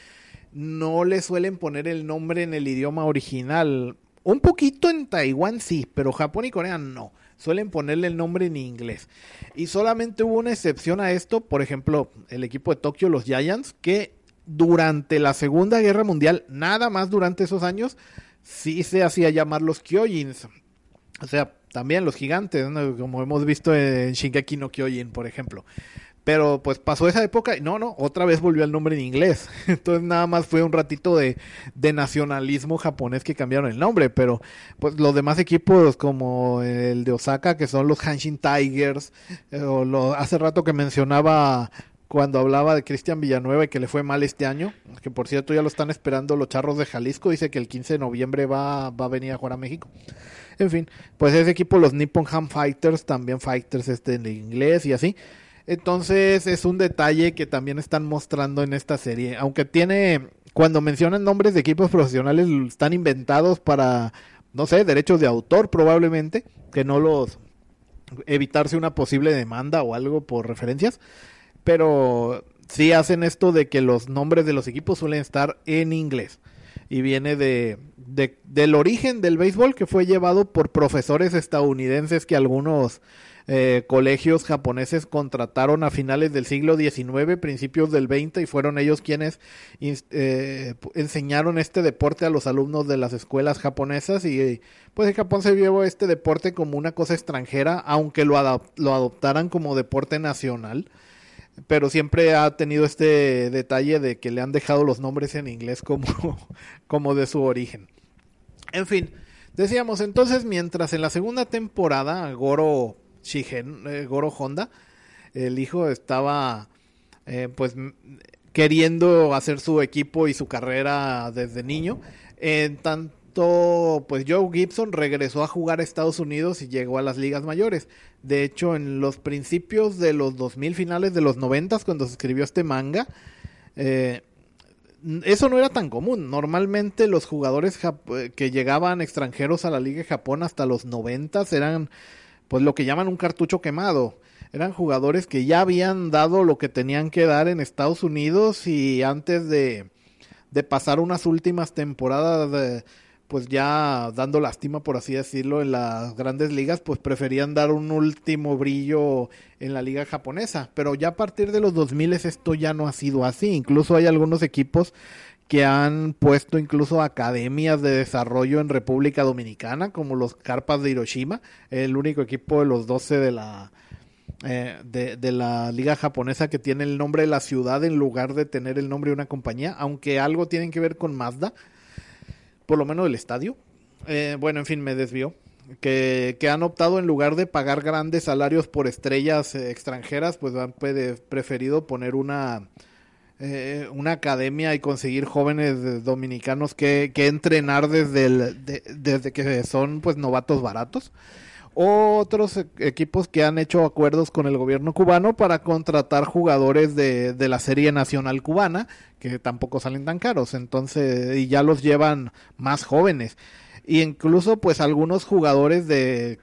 no le suelen poner el nombre en el idioma original. Un poquito en Taiwán sí, pero Japón y Corea no suelen ponerle el nombre en inglés. Y solamente hubo una excepción a esto, por ejemplo, el equipo de Tokio, los Giants, que durante la Segunda Guerra Mundial, nada más durante esos años, sí se hacía llamar los Kyojins. O sea, también los gigantes, como hemos visto en Shingeki no Kyojin, por ejemplo. Pero pues pasó esa época y no, no, otra vez volvió el nombre en inglés. Entonces nada más fue un ratito de, de nacionalismo japonés que cambiaron el nombre. Pero pues los demás equipos como el de Osaka, que son los Hanshin Tigers, eh, o lo, hace rato que mencionaba cuando hablaba de Cristian Villanueva y que le fue mal este año, que por cierto ya lo están esperando los charros de Jalisco, dice que el 15 de noviembre va, va a venir a jugar a México. En fin, pues ese equipo, los Nippon Ham Fighters, también Fighters este en inglés y así. Entonces es un detalle que también están mostrando en esta serie. Aunque tiene, cuando mencionan nombres de equipos profesionales, están inventados para, no sé, derechos de autor probablemente, que no los evitarse una posible demanda o algo por referencias. Pero sí hacen esto de que los nombres de los equipos suelen estar en inglés. Y viene de, de del origen del béisbol que fue llevado por profesores estadounidenses que algunos eh, colegios japoneses contrataron a finales del siglo XIX, principios del XX, y fueron ellos quienes eh, enseñaron este deporte a los alumnos de las escuelas japonesas. Y pues en Japón se vio este deporte como una cosa extranjera, aunque lo, lo adoptaran como deporte nacional. Pero siempre ha tenido este detalle de que le han dejado los nombres en inglés como, como de su origen. En fin, decíamos entonces, mientras en la segunda temporada Goro Shigen, eh, Goro Honda, el hijo estaba eh, pues queriendo hacer su equipo y su carrera desde niño. En tanto, pues Joe Gibson regresó a jugar a Estados Unidos y llegó a las ligas mayores. De hecho, en los principios de los 2000, finales de los 90, cuando se escribió este manga, eh, eso no era tan común. Normalmente los jugadores que llegaban extranjeros a la liga de Japón hasta los 90 eran pues lo que llaman un cartucho quemado eran jugadores que ya habían dado lo que tenían que dar en Estados Unidos y antes de, de pasar unas últimas temporadas, pues ya dando lástima, por así decirlo, en las grandes ligas, pues preferían dar un último brillo en la liga japonesa. Pero ya a partir de los 2000 esto ya no ha sido así. Incluso hay algunos equipos que han puesto incluso academias de desarrollo en República Dominicana, como los Carpas de Hiroshima, el único equipo de los 12 de la eh, de, de, la liga japonesa que tiene el nombre de la ciudad en lugar de tener el nombre de una compañía, aunque algo tiene que ver con Mazda, por lo menos el estadio. Eh, bueno, en fin, me desvió. Que, que, han optado en lugar de pagar grandes salarios por estrellas eh, extranjeras, pues han preferido poner una, eh, una academia y conseguir jóvenes dominicanos que, que entrenar desde, el, de, desde que son pues novatos baratos otros e-, equipos que han hecho acuerdos con el gobierno cubano para contratar jugadores de, de la serie nacional cubana, que tampoco salen tan caros, entonces, y ya los llevan más jóvenes. Y incluso pues algunos jugadores de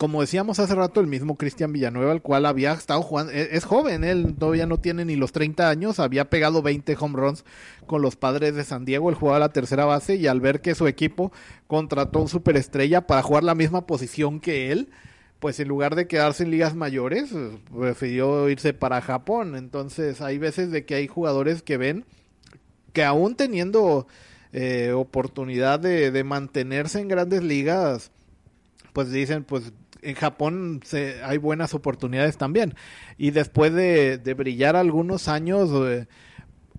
como decíamos hace rato, el mismo Cristian Villanueva, el cual había estado jugando, e-, es, joven, él todavía no tiene ni los 30 años, había pegado 20 home runs con los padres de San Diego, él jugaba la tercera base y al ver que su equipo contrató un superestrella para jugar la misma posición que él, pues en lugar de quedarse en ligas mayores, prefirió irse para Japón. Entonces hay veces de que hay jugadores que ven que aún teniendo eh, oportunidad de, de mantenerse en grandes ligas, pues dicen, pues en Japón se, hay buenas oportunidades también. Y después de, brillar algunos años, eh,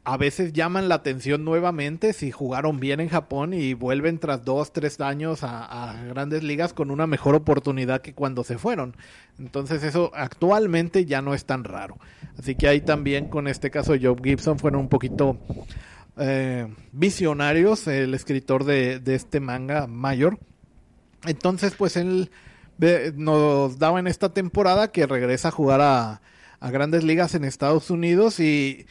a veces llaman la atención nuevamente si jugaron bien en Japón y vuelven tras dos, tres años a, grandes ligas con una mejor oportunidad que cuando se fueron. Entonces eso actualmente ya no es tan raro. Así que ahí también con este caso de Joe Gibson fueron un poquito eh, visionarios, el escritor de este manga mayor. Entonces pues él nos daba en esta temporada que regresa a jugar a, grandes ligas en Estados Unidos y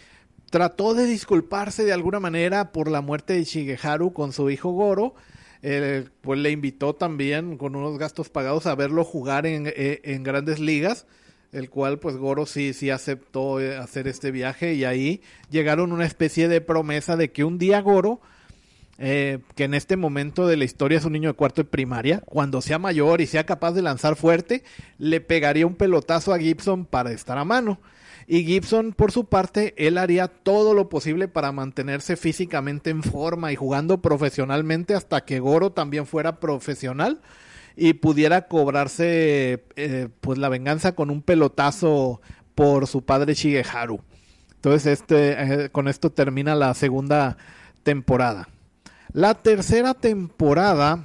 trató de disculparse de alguna manera por la muerte de Shigeharu con su hijo Goro. pues le invitó también con unos gastos pagados a verlo jugar en, eh, en, grandes ligas, el cual pues Goro sí, sí aceptó eh, hacer este viaje y ahí llegaron una especie de promesa de que un día Goro eh, que en este momento de la historia es un niño de cuarto de primaria, cuando sea mayor y sea capaz de lanzar fuerte, le pegaría un pelotazo a Gibson para estar a mano. Y Gibson, por su parte, él haría todo lo posible para mantenerse físicamente en forma y jugando profesionalmente hasta que Goro también fuera profesional y pudiera cobrarse eh, pues la venganza con un pelotazo por su padre Shigeharu. Entonces, este, eh, con esto termina la segunda temporada. La tercera temporada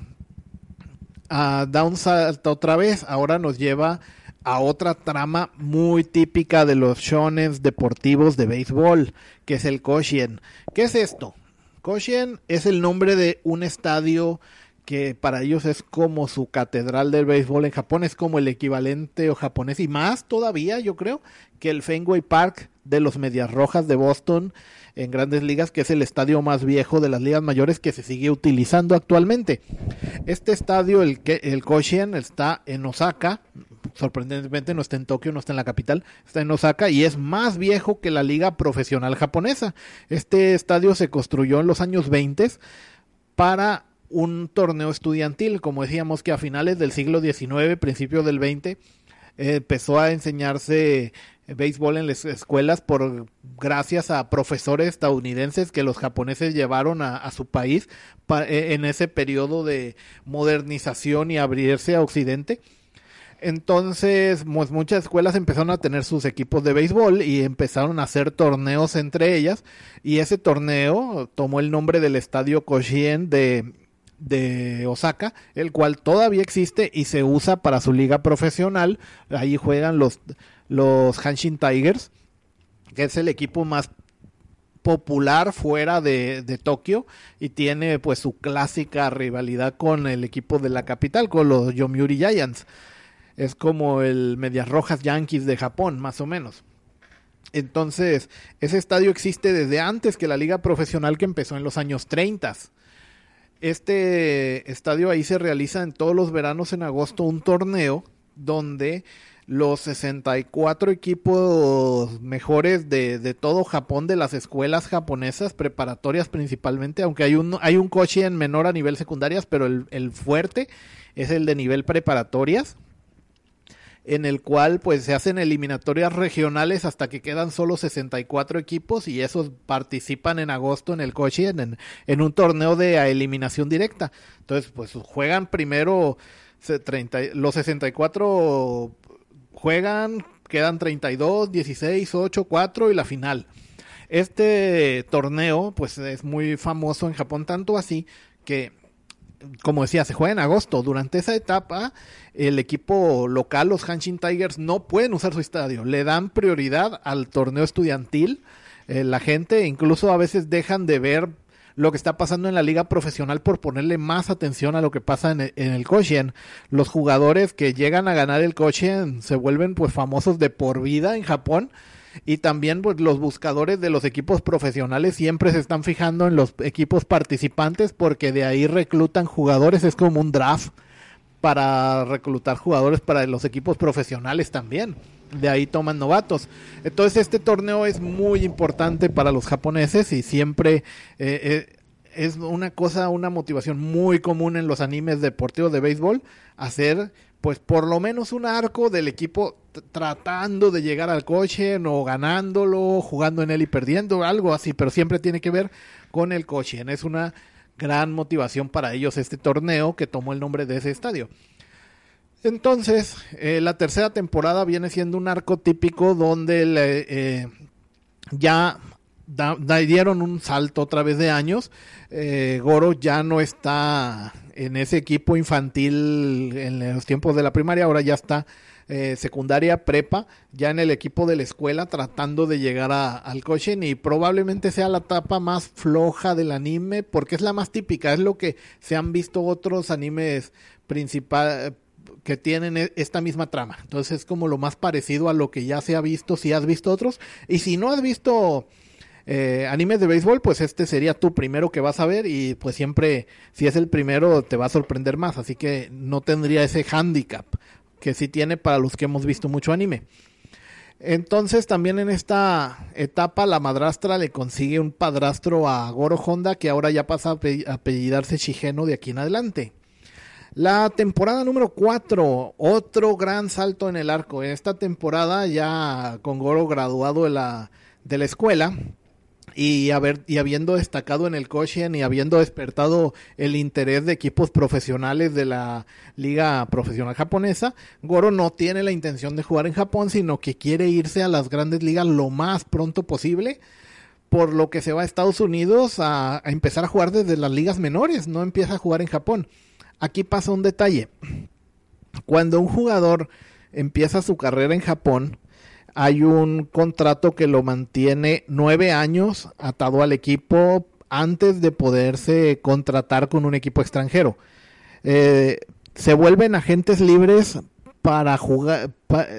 uh, da un salto otra vez. Ahora nos lleva a otra trama muy típica de los shonen deportivos de béisbol, que es el Koshien. ¿Qué es esto? Koshien es el nombre de un estadio que para ellos es como su catedral del béisbol en Japón, es como el equivalente o japonés y más todavía, yo creo, que el Fenway Park de los Medias Rojas de Boston en grandes ligas, que es el estadio más viejo de las ligas mayores que se sigue utilizando actualmente. Este estadio, el, el Koshien, está en Osaka, sorprendentemente no está en Tokio, no está en la capital, está en Osaka y es más viejo que la liga profesional japonesa. Este estadio se construyó en los años 20 para un torneo estudiantil, como decíamos que a finales del siglo XIX, principios del XX, empezó a enseñarse béisbol en las escuelas por gracias a profesores estadounidenses que los japoneses llevaron a, su país e, en ese periodo de modernización y abrirse a Occidente. Entonces, pues, muchas escuelas empezaron a tener sus equipos de béisbol y empezaron a hacer torneos entre ellas. Y ese torneo tomó el nombre del estadio Koshien de, de Osaka, el cual todavía existe y se usa para su liga profesional. Ahí juegan los los Hanshin Tigers, que es el equipo más popular fuera de, de, Tokio y tiene pues su clásica rivalidad con el equipo de la capital, con los Yomiuri Giants. Es como el Medias Rojas Yankees de Japón, más o menos. Entonces, ese estadio existe desde antes que la liga profesional que empezó en los años 30. Este estadio ahí se realiza en todos los veranos en agosto un torneo donde los 64 equipos mejores de, de, todo Japón, de las escuelas japonesas, preparatorias principalmente, aunque hay un, hay un coche en menor a nivel secundarias, pero el, el fuerte es el de nivel preparatorias en el cual pues se hacen eliminatorias regionales hasta que quedan solo 64 equipos y esos participan en agosto en el coche en, en, un torneo de eliminación directa. Entonces pues juegan primero 30, los 64 juegan, quedan 32, 16, 8, 4 y la final. Este torneo pues es muy famoso en Japón tanto así que como decía, se juega en agosto. Durante esa etapa, el equipo local, los Hanshin Tigers, no pueden usar su estadio. Le dan prioridad al torneo estudiantil. Eh, la gente incluso a veces dejan de ver lo que está pasando en la liga profesional por ponerle más atención a lo que pasa en el, en el Los jugadores que llegan a ganar el Koshien se vuelven pues famosos de por vida en Japón y también pues los buscadores de los equipos profesionales siempre se están fijando en los equipos participantes porque de ahí reclutan jugadores, es como un draft para reclutar jugadores para los equipos profesionales también. De ahí toman novatos. Entonces este torneo es muy importante para los japoneses y siempre eh, eh, es una cosa, una motivación muy común en los animes deportivos de béisbol hacer pues por lo menos un arco del equipo tratando de llegar al coche, no ganándolo, jugando en él y perdiendo, algo así, pero siempre tiene que ver con el coche. Es una gran motivación para ellos este torneo que tomó el nombre de ese estadio. Entonces, eh, la tercera temporada viene siendo un arco típico donde eh, ya dieron un salto otra vez de años. Eh, Goro ya no está en ese equipo infantil en los tiempos de la primaria, ahora ya está eh, secundaria, prepa, ya en el equipo de la escuela tratando de llegar a, al coaching y probablemente sea la etapa más floja del anime porque es la más típica, es lo que se han visto otros animes principales que tienen e, esta misma trama. Entonces es como lo más parecido a lo que ya se ha visto si has visto otros y si no has visto eh, animes de béisbol, pues este sería tu primero que vas a ver y pues siempre, si es el primero, te va a sorprender más, así que no tendría ese handicap que sí tiene para los que hemos visto mucho anime. Entonces también en esta etapa la madrastra le consigue un padrastro a Goro Honda que ahora ya pasa a apellidarse Shigeno de aquí en adelante. La temporada número 4, otro gran salto en el arco. Esta temporada ya con Goro graduado de la, de la escuela, y, y habiendo destacado en el Koshien y habiendo despertado el interés de equipos profesionales de la liga profesional japonesa, Goro no tiene la intención de jugar en Japón, sino que quiere irse a las grandes ligas lo más pronto posible, por lo que se va a Estados Unidos a empezar a jugar desde las ligas menores, no empieza a jugar en Japón. Aquí pasa un detalle. Cuando un jugador empieza su carrera en Japón, hay un contrato que lo mantiene nueve años atado al equipo antes de poderse contratar con un equipo extranjero. Eh, se vuelven agentes libres para jugar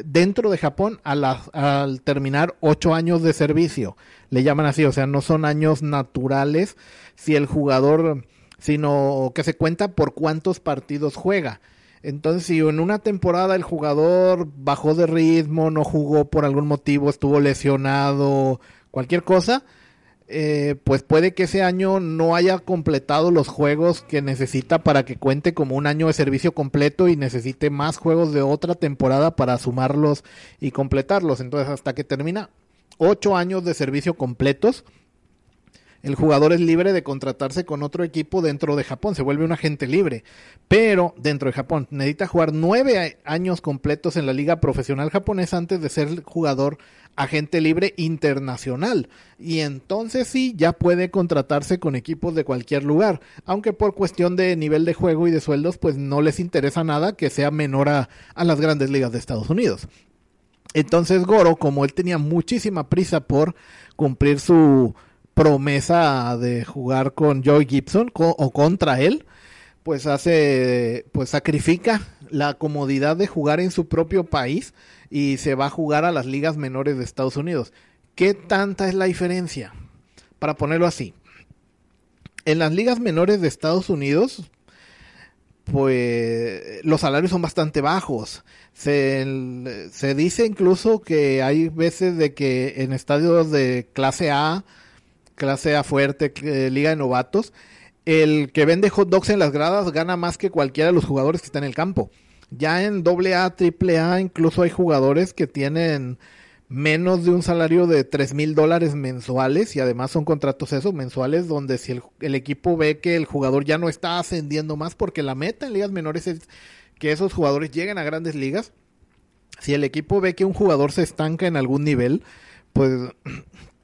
dentro de Japón al terminar ocho años de servicio. Le llaman así, o sea, no son años naturales si el jugador, sino que se cuenta por cuántos partidos juega. Entonces, si en una temporada el jugador bajó de ritmo, no jugó por algún motivo, estuvo lesionado, cualquier cosa, eh, pues puede que ese año no haya completado los juegos que necesita para que cuente como un año de servicio completo y necesite más juegos de otra temporada para sumarlos y completarlos. Entonces, hasta que termina ocho años de servicio completos, el jugador es libre de contratarse con otro equipo dentro de Japón, se vuelve un agente libre, pero dentro de Japón necesita jugar nueve años completos en la liga profesional japonesa antes de ser jugador agente libre internacional. Y entonces sí ya puede contratarse con equipos de cualquier lugar, aunque por cuestión de nivel de juego y de sueldos pues no les interesa nada que sea menor a, a las grandes ligas de Estados Unidos. Entonces Goro, como él tenía muchísima prisa por cumplir su promesa de jugar con Joey Gibson o contra él, pues hace, pues sacrifica la comodidad de jugar en su propio país y se va a jugar a las ligas menores de Estados Unidos. ¿Qué tanta es la diferencia? Para ponerlo así, en las ligas menores de Estados Unidos, pues los salarios son bastante bajos. Se, se, dice incluso que hay veces de que en estadios de clase A, clase A fuerte, eh, liga de novatos, el que vende hot dogs en las gradas gana más que cualquiera de los jugadores que están en el campo. Ya en AA, AAA, incluso hay jugadores que tienen menos de un salario de tres mil dólares mensuales y además son contratos esos mensuales donde si el, equipo ve que el jugador ya no está ascendiendo más porque la meta en ligas menores es que esos jugadores lleguen a grandes ligas si el equipo ve que un jugador se estanca en algún nivel pues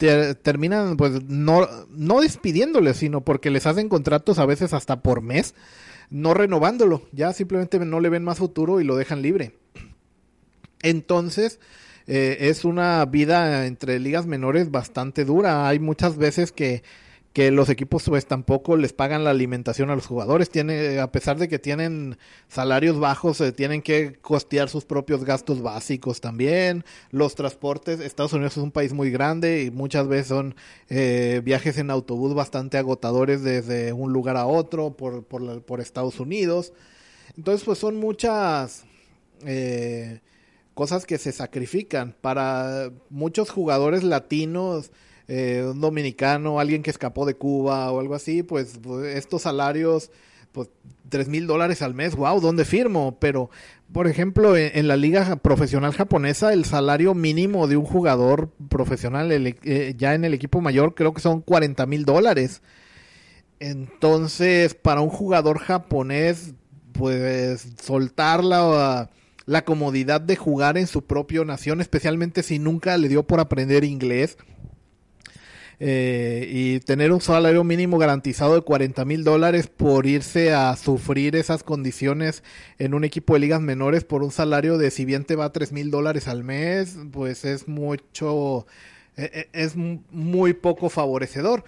terminan pues no no despidiéndole sino porque les hacen contratos a veces hasta por mes no renovándolo, ya simplemente no le ven más futuro y lo dejan libre. Entonces, eh, es una vida entre ligas menores bastante dura. Hay muchas veces que que los equipos pues tampoco les pagan la alimentación a los jugadores. Tiene, a pesar de que tienen salarios bajos, eh, tienen que costear sus propios gastos básicos también. Los transportes, Estados Unidos es un país muy grande y muchas veces son eh, viajes en autobús bastante agotadores desde un lugar a otro por, por, Estados Unidos. Entonces pues son muchas... Eh, cosas que se sacrifican para muchos jugadores latinos eh, un dominicano, alguien que escapó de Cuba o algo así, pues, pues estos salarios, pues tres mil dólares al mes, wow, ¿dónde firmo? Pero, por ejemplo, en, la liga profesional japonesa, el salario mínimo de un jugador profesional eh, ya en el equipo mayor creo que son 40 mil dólares. Entonces, para un jugador japonés, pues soltar la, la comodidad de jugar en su propia nación, especialmente si nunca le dio por aprender inglés, eh, y tener un salario mínimo garantizado de 40 mil dólares por irse a sufrir esas condiciones en un equipo de ligas menores por un salario de si bien te va a 3 mil dólares al mes, pues es mucho, eh, eh, es muy poco favorecedor.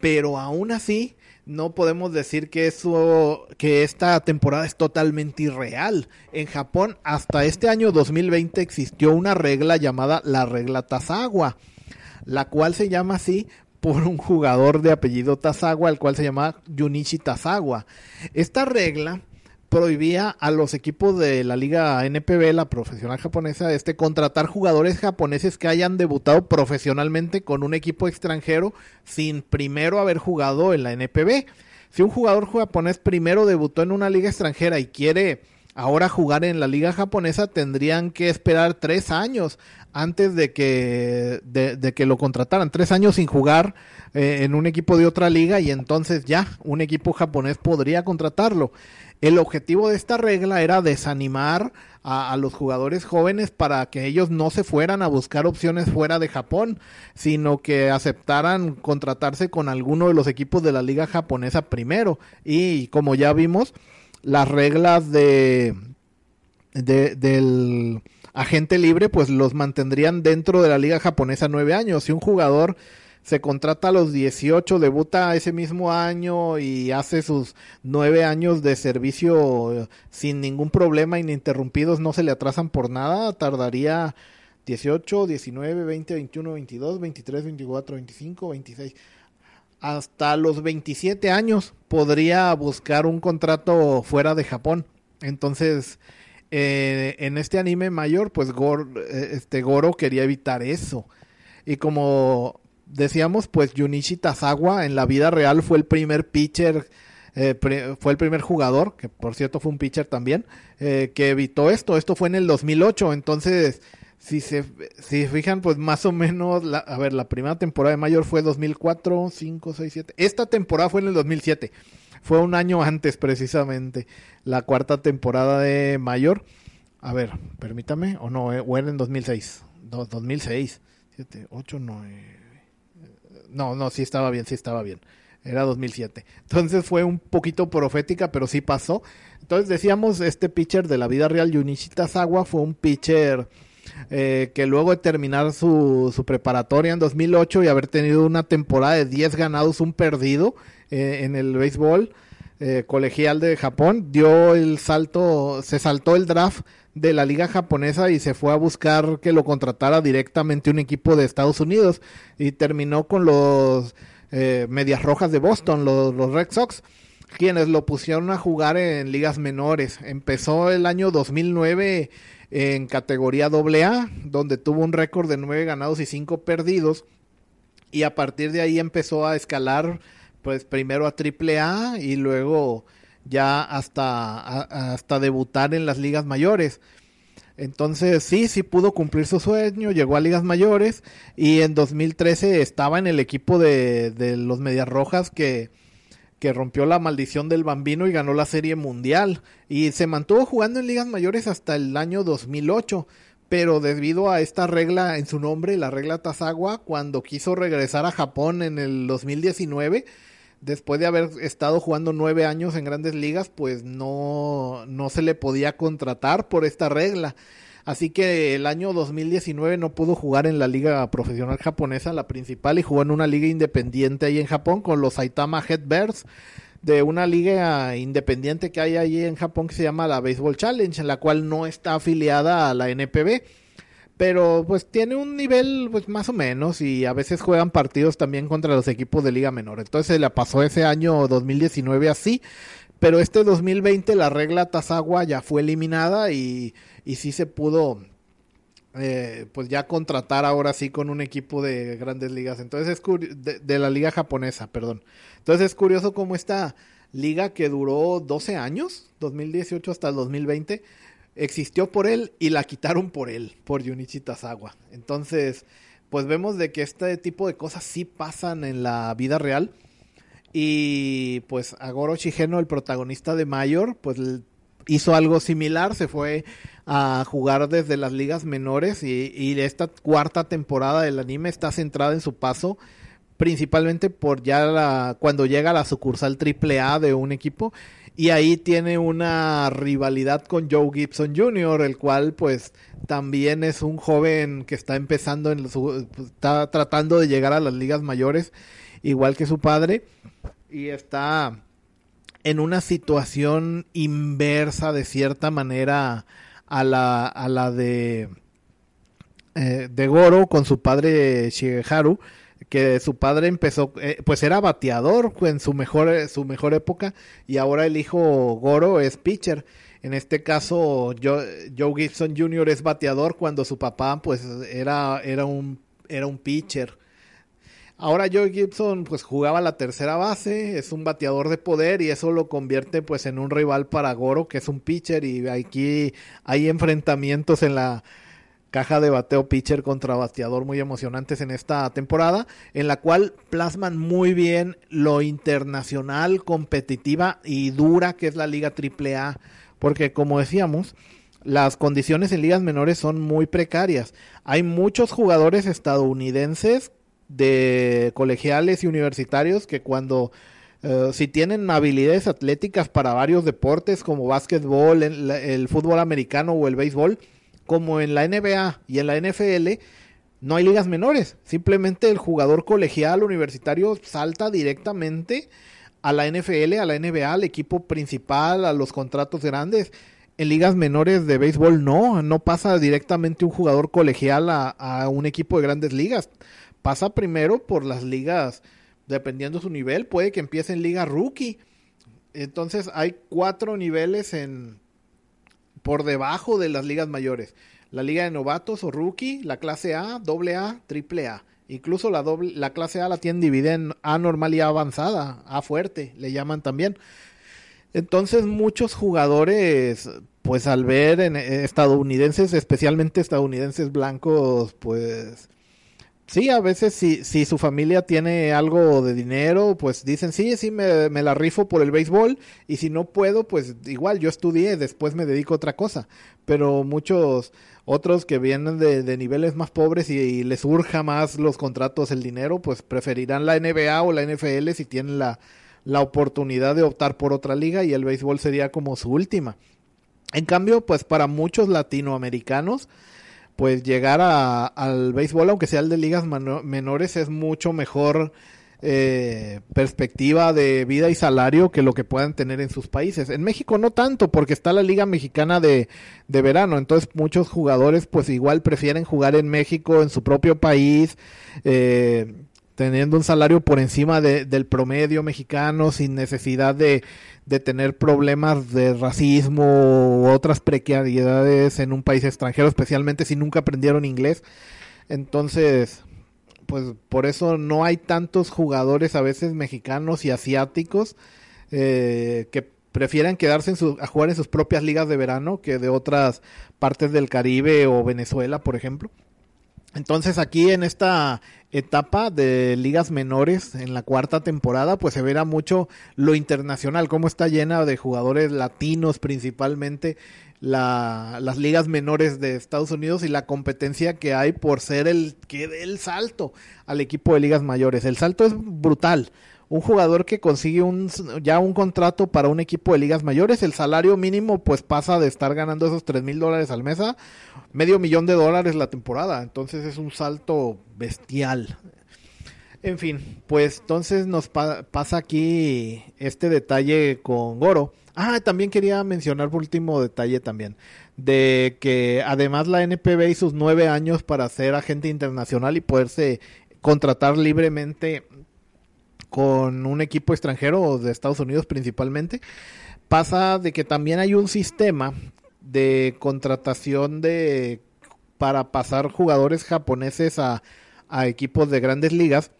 Pero aún así, no podemos decir que eso, que esta temporada es totalmente irreal. En Japón, hasta este año 2020 existió una regla llamada la regla Tazawa la cual se llama así por un jugador de apellido Tazawa, el cual se llama Junichi Tazawa. Esta regla prohibía a los equipos de la liga NPB, la profesional japonesa, este contratar jugadores japoneses que hayan debutado profesionalmente con un equipo extranjero sin primero haber jugado en la NPB. Si un jugador japonés primero debutó en una liga extranjera y quiere ahora jugar en la liga japonesa, tendrían que esperar tres años antes de que, de, que lo contrataran. Tres años sin jugar eh, en un equipo de otra liga y entonces ya un equipo japonés podría contratarlo. El objetivo de esta regla era desanimar a, los jugadores jóvenes para que ellos no se fueran a buscar opciones fuera de Japón, sino que aceptaran contratarse con alguno de los equipos de la liga japonesa primero. Y como ya vimos, las reglas de, de del agente libre, pues los mantendrían dentro de la liga japonesa nueve años. Si un jugador se contrata a los 18, debuta ese mismo año y hace sus nueve años de servicio sin ningún problema, ininterrumpidos, no se le atrasan por nada, tardaría 18, 19, 20, 21, 22, 23, 24, 25, 26. Hasta los 27 años podría buscar un contrato fuera de Japón. Entonces, eh, en este anime mayor, pues eh, este Goro quería evitar eso. Y como decíamos, pues Junichi Tazawa en la vida real fue el primer pitcher, eh, fue el primer jugador, que por cierto fue un pitcher también, que evitó esto. Esto fue en el 2008, entonces si se si fijan, pues más o menos, la, a ver, la primera temporada de mayor fue 2004, 5, 6, 7. Esta temporada fue en el 2007. Fue un año antes precisamente, la cuarta temporada de Mayor. A ver, permítame, o no, eh, o era en 2006. 2006, 7, 8, 9. No, no, sí estaba bien, sí estaba bien. Era 2007. Entonces fue un poquito profética, pero sí pasó. Entonces decíamos, este pitcher de la vida real, Junichi Tazawa, fue un pitcher eh, que luego de terminar su, preparatoria en 2008 y haber tenido una temporada de 10 ganados, un perdido eh, en el béisbol eh, colegial de Japón, dio el salto, se saltó el draft de la liga japonesa y se fue a buscar que lo contratara directamente un equipo de Estados Unidos y terminó con los Medias Rojas de Boston, los, los Red Sox quienes lo pusieron a jugar en ligas menores. Empezó el año 2009 en categoría AA, donde tuvo un récord de 9 ganados y 5 perdidos. Y a partir de ahí empezó a escalar, pues primero a AAA y luego ya hasta, hasta debutar en las ligas mayores. Entonces sí, sí pudo cumplir su sueño, llegó a ligas mayores y en 2013 estaba en el equipo de, de los Medias Rojas que que rompió la maldición del bambino y ganó la serie mundial. Y se mantuvo jugando en ligas mayores hasta el año 2008. Pero debido a esta regla en su nombre, la regla Tazawa, cuando quiso regresar a Japón en el 2019, después de haber estado jugando nueve años en grandes ligas, pues no, no se le podía contratar por esta regla. Así que el año 2019 no pudo jugar en la liga profesional japonesa, la principal, y jugó en una liga independiente ahí en Japón con los Saitama Headbirds de una liga independiente que hay ahí en Japón que se llama la Baseball Challenge, en la cual no está afiliada a la NPB. Pero pues tiene un nivel pues más o menos y a veces juegan partidos también contra los equipos de liga menor. Entonces se le pasó ese año 2019 así, pero este 2020 la regla Tazawa ya fue eliminada y y sí se pudo eh, pues ya contratar ahora sí con un equipo de grandes ligas. Entonces es de, de, la liga japonesa, perdón. Entonces es curioso cómo esta liga que duró 12 años, 2018 hasta el 2020, existió por él y la quitaron por él, por Junichi Tazawa. Entonces, pues vemos de que este tipo de cosas sí pasan en la vida real. Y pues Agoro Shigeno, el protagonista de Mayor, pues hizo algo similar, se fue a jugar desde las ligas menores y, esta cuarta temporada del anime está centrada en su paso principalmente por ya cuando llega a la sucursal triple A de un equipo y ahí tiene una rivalidad con Joe Gibson Jr., el cual pues también es un joven que está empezando en su, está tratando de llegar a las ligas mayores igual que su padre y está en una situación inversa de cierta manera a la, a la de, eh, de Goro con su padre Shigeharu, que su padre empezó, eh, pues era bateador en su mejor, su mejor época y ahora el hijo Goro es pitcher. En este caso, Joe, Joe Gibson Jr. es bateador cuando su papá pues era, era, un, era un pitcher. Ahora Joe Gibson pues jugaba la tercera base, es un bateador de poder y eso lo convierte pues en un rival para Goro que es un pitcher y aquí hay enfrentamientos en la caja de bateo pitcher contra bateador muy emocionantes en esta temporada, en la cual plasman muy bien lo internacional, competitiva y dura que es la Liga AAA, porque como decíamos, las condiciones en ligas menores son muy precarias. Hay muchos jugadores estadounidenses de colegiales y universitarios que cuando eh, si tienen habilidades atléticas para varios deportes como básquetbol, el, fútbol americano o el béisbol, como en la NBA y en la NFL, no hay ligas menores. Simplemente el jugador colegial universitario salta directamente a la NFL, a la NBA, al equipo principal, a los contratos grandes. En ligas menores de béisbol no, no pasa directamente un jugador colegial a un equipo de grandes ligas pasa primero por las ligas, dependiendo su nivel, puede que empiece en liga rookie. Entonces hay cuatro niveles en por debajo de las ligas mayores. La liga de novatos o rookie, la clase A, doble A, triple A. Incluso la, doble, la clase A la tienen dividida en A normal y A avanzada, A fuerte, le llaman también. Entonces muchos jugadores, pues al ver en estadounidenses, especialmente estadounidenses blancos, pues Sí, a veces si, si su familia tiene algo de dinero, pues dicen, sí, sí, me, me, la rifo por el béisbol y si no puedo, pues igual yo estudié, después me dedico a otra cosa. Pero muchos otros que vienen de, de niveles más pobres y, les urja más los contratos, el dinero, pues preferirán la NBA o la NFL si tienen la, la oportunidad de optar por otra liga y el béisbol sería como su última. En cambio, pues para muchos latinoamericanos, pues llegar al béisbol, aunque sea el de ligas menores, es mucho mejor eh, perspectiva de vida y salario que lo que puedan tener en sus países. En México no tanto, porque está la Liga Mexicana de, de verano, entonces muchos jugadores pues igual prefieren jugar en México, en su propio país, eh, teniendo un salario por encima de, del promedio mexicano, sin necesidad de, de tener problemas de racismo u otras precariedades en un país extranjero, especialmente si nunca aprendieron inglés. Entonces, pues por eso no hay tantos jugadores a veces mexicanos y asiáticos eh, que prefieran quedarse en a jugar en sus propias ligas de verano que de otras partes del Caribe o Venezuela, por ejemplo. Entonces aquí en esta etapa de ligas menores en la cuarta temporada, pues se verá mucho lo internacional, cómo está llena de jugadores latinos principalmente la, las ligas menores de Estados Unidos y la competencia que hay por ser el que dé el salto al equipo de ligas mayores. El salto es brutal. Un jugador que consigue un, ya un contrato para un equipo de ligas mayores, el salario mínimo pues pasa de estar ganando esos tres mil dólares al mes a medio millón de dólares la temporada. Entonces es un salto bestial. En fin, pues entonces nos pasa aquí este detalle con Goro Ah, también quería mencionar por último detalle también, de que además la NPB y sus nueve años para ser agente internacional y poderse contratar libremente con un equipo extranjero de Estados Unidos principalmente, pasa de que también hay un sistema de contratación de para pasar jugadores japoneses a, equipos de grandes ligas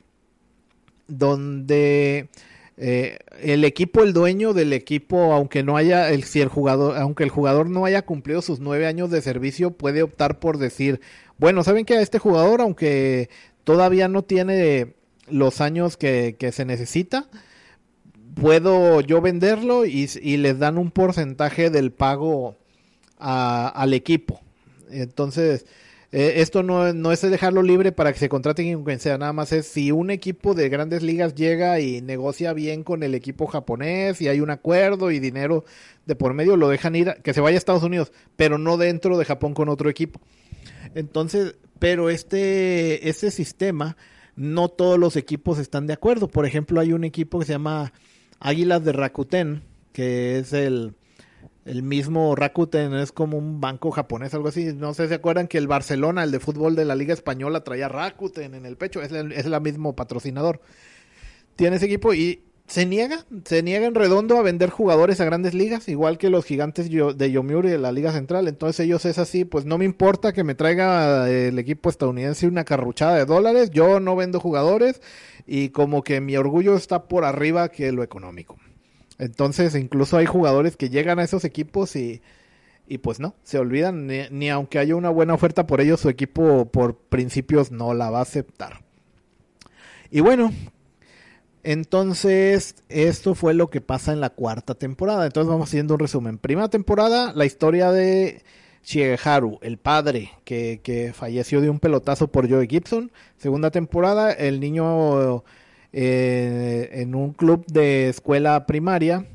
donde eh, el equipo, el dueño del equipo, aunque no haya, si el jugador, aunque el jugador no haya cumplido sus nueve años de servicio, puede optar por decir, bueno, saben que a este jugador, aunque todavía no tiene los años que, se necesita, puedo yo venderlo y, les dan un porcentaje del pago al equipo. Entonces, eh, esto no, no, es dejarlo libre para que se contraten en quien sea, nada más es si un equipo de grandes ligas llega y negocia bien con el equipo japonés y hay un acuerdo y dinero de por medio, lo dejan ir, que se vaya a Estados Unidos, pero no dentro de Japón con otro equipo. Entonces, pero este, este sistema, no todos los equipos están de acuerdo. Por ejemplo, hay un equipo que se llama Águilas de Rakuten, que es el el mismo Rakuten es como un banco japonés, algo así. No sé si se acuerdan que el Barcelona, el de fútbol de la Liga Española, traía Rakuten en el pecho. Es el, es el mismo patrocinador. Tiene ese equipo y se niega, se niega en redondo a vender jugadores a grandes ligas, igual que los gigantes de Yomiuri de la Liga Central. Entonces ellos es así, pues no me importa que me traiga el equipo estadounidense una carruchada de dólares, yo no vendo jugadores y como que mi orgullo está por arriba que lo económico. Entonces, incluso hay jugadores que llegan a esos equipos y, y pues no, se olvidan, ni, aunque haya una buena oferta por ellos, su equipo por principios no la va a aceptar. Y bueno, entonces esto fue lo que pasa en la cuarta temporada. Entonces vamos haciendo un resumen. Primera temporada, la historia de Shigeharu, el padre que, falleció de un pelotazo por Joe Gibson. Segunda temporada, el niño eh, en un club de escuela primaria.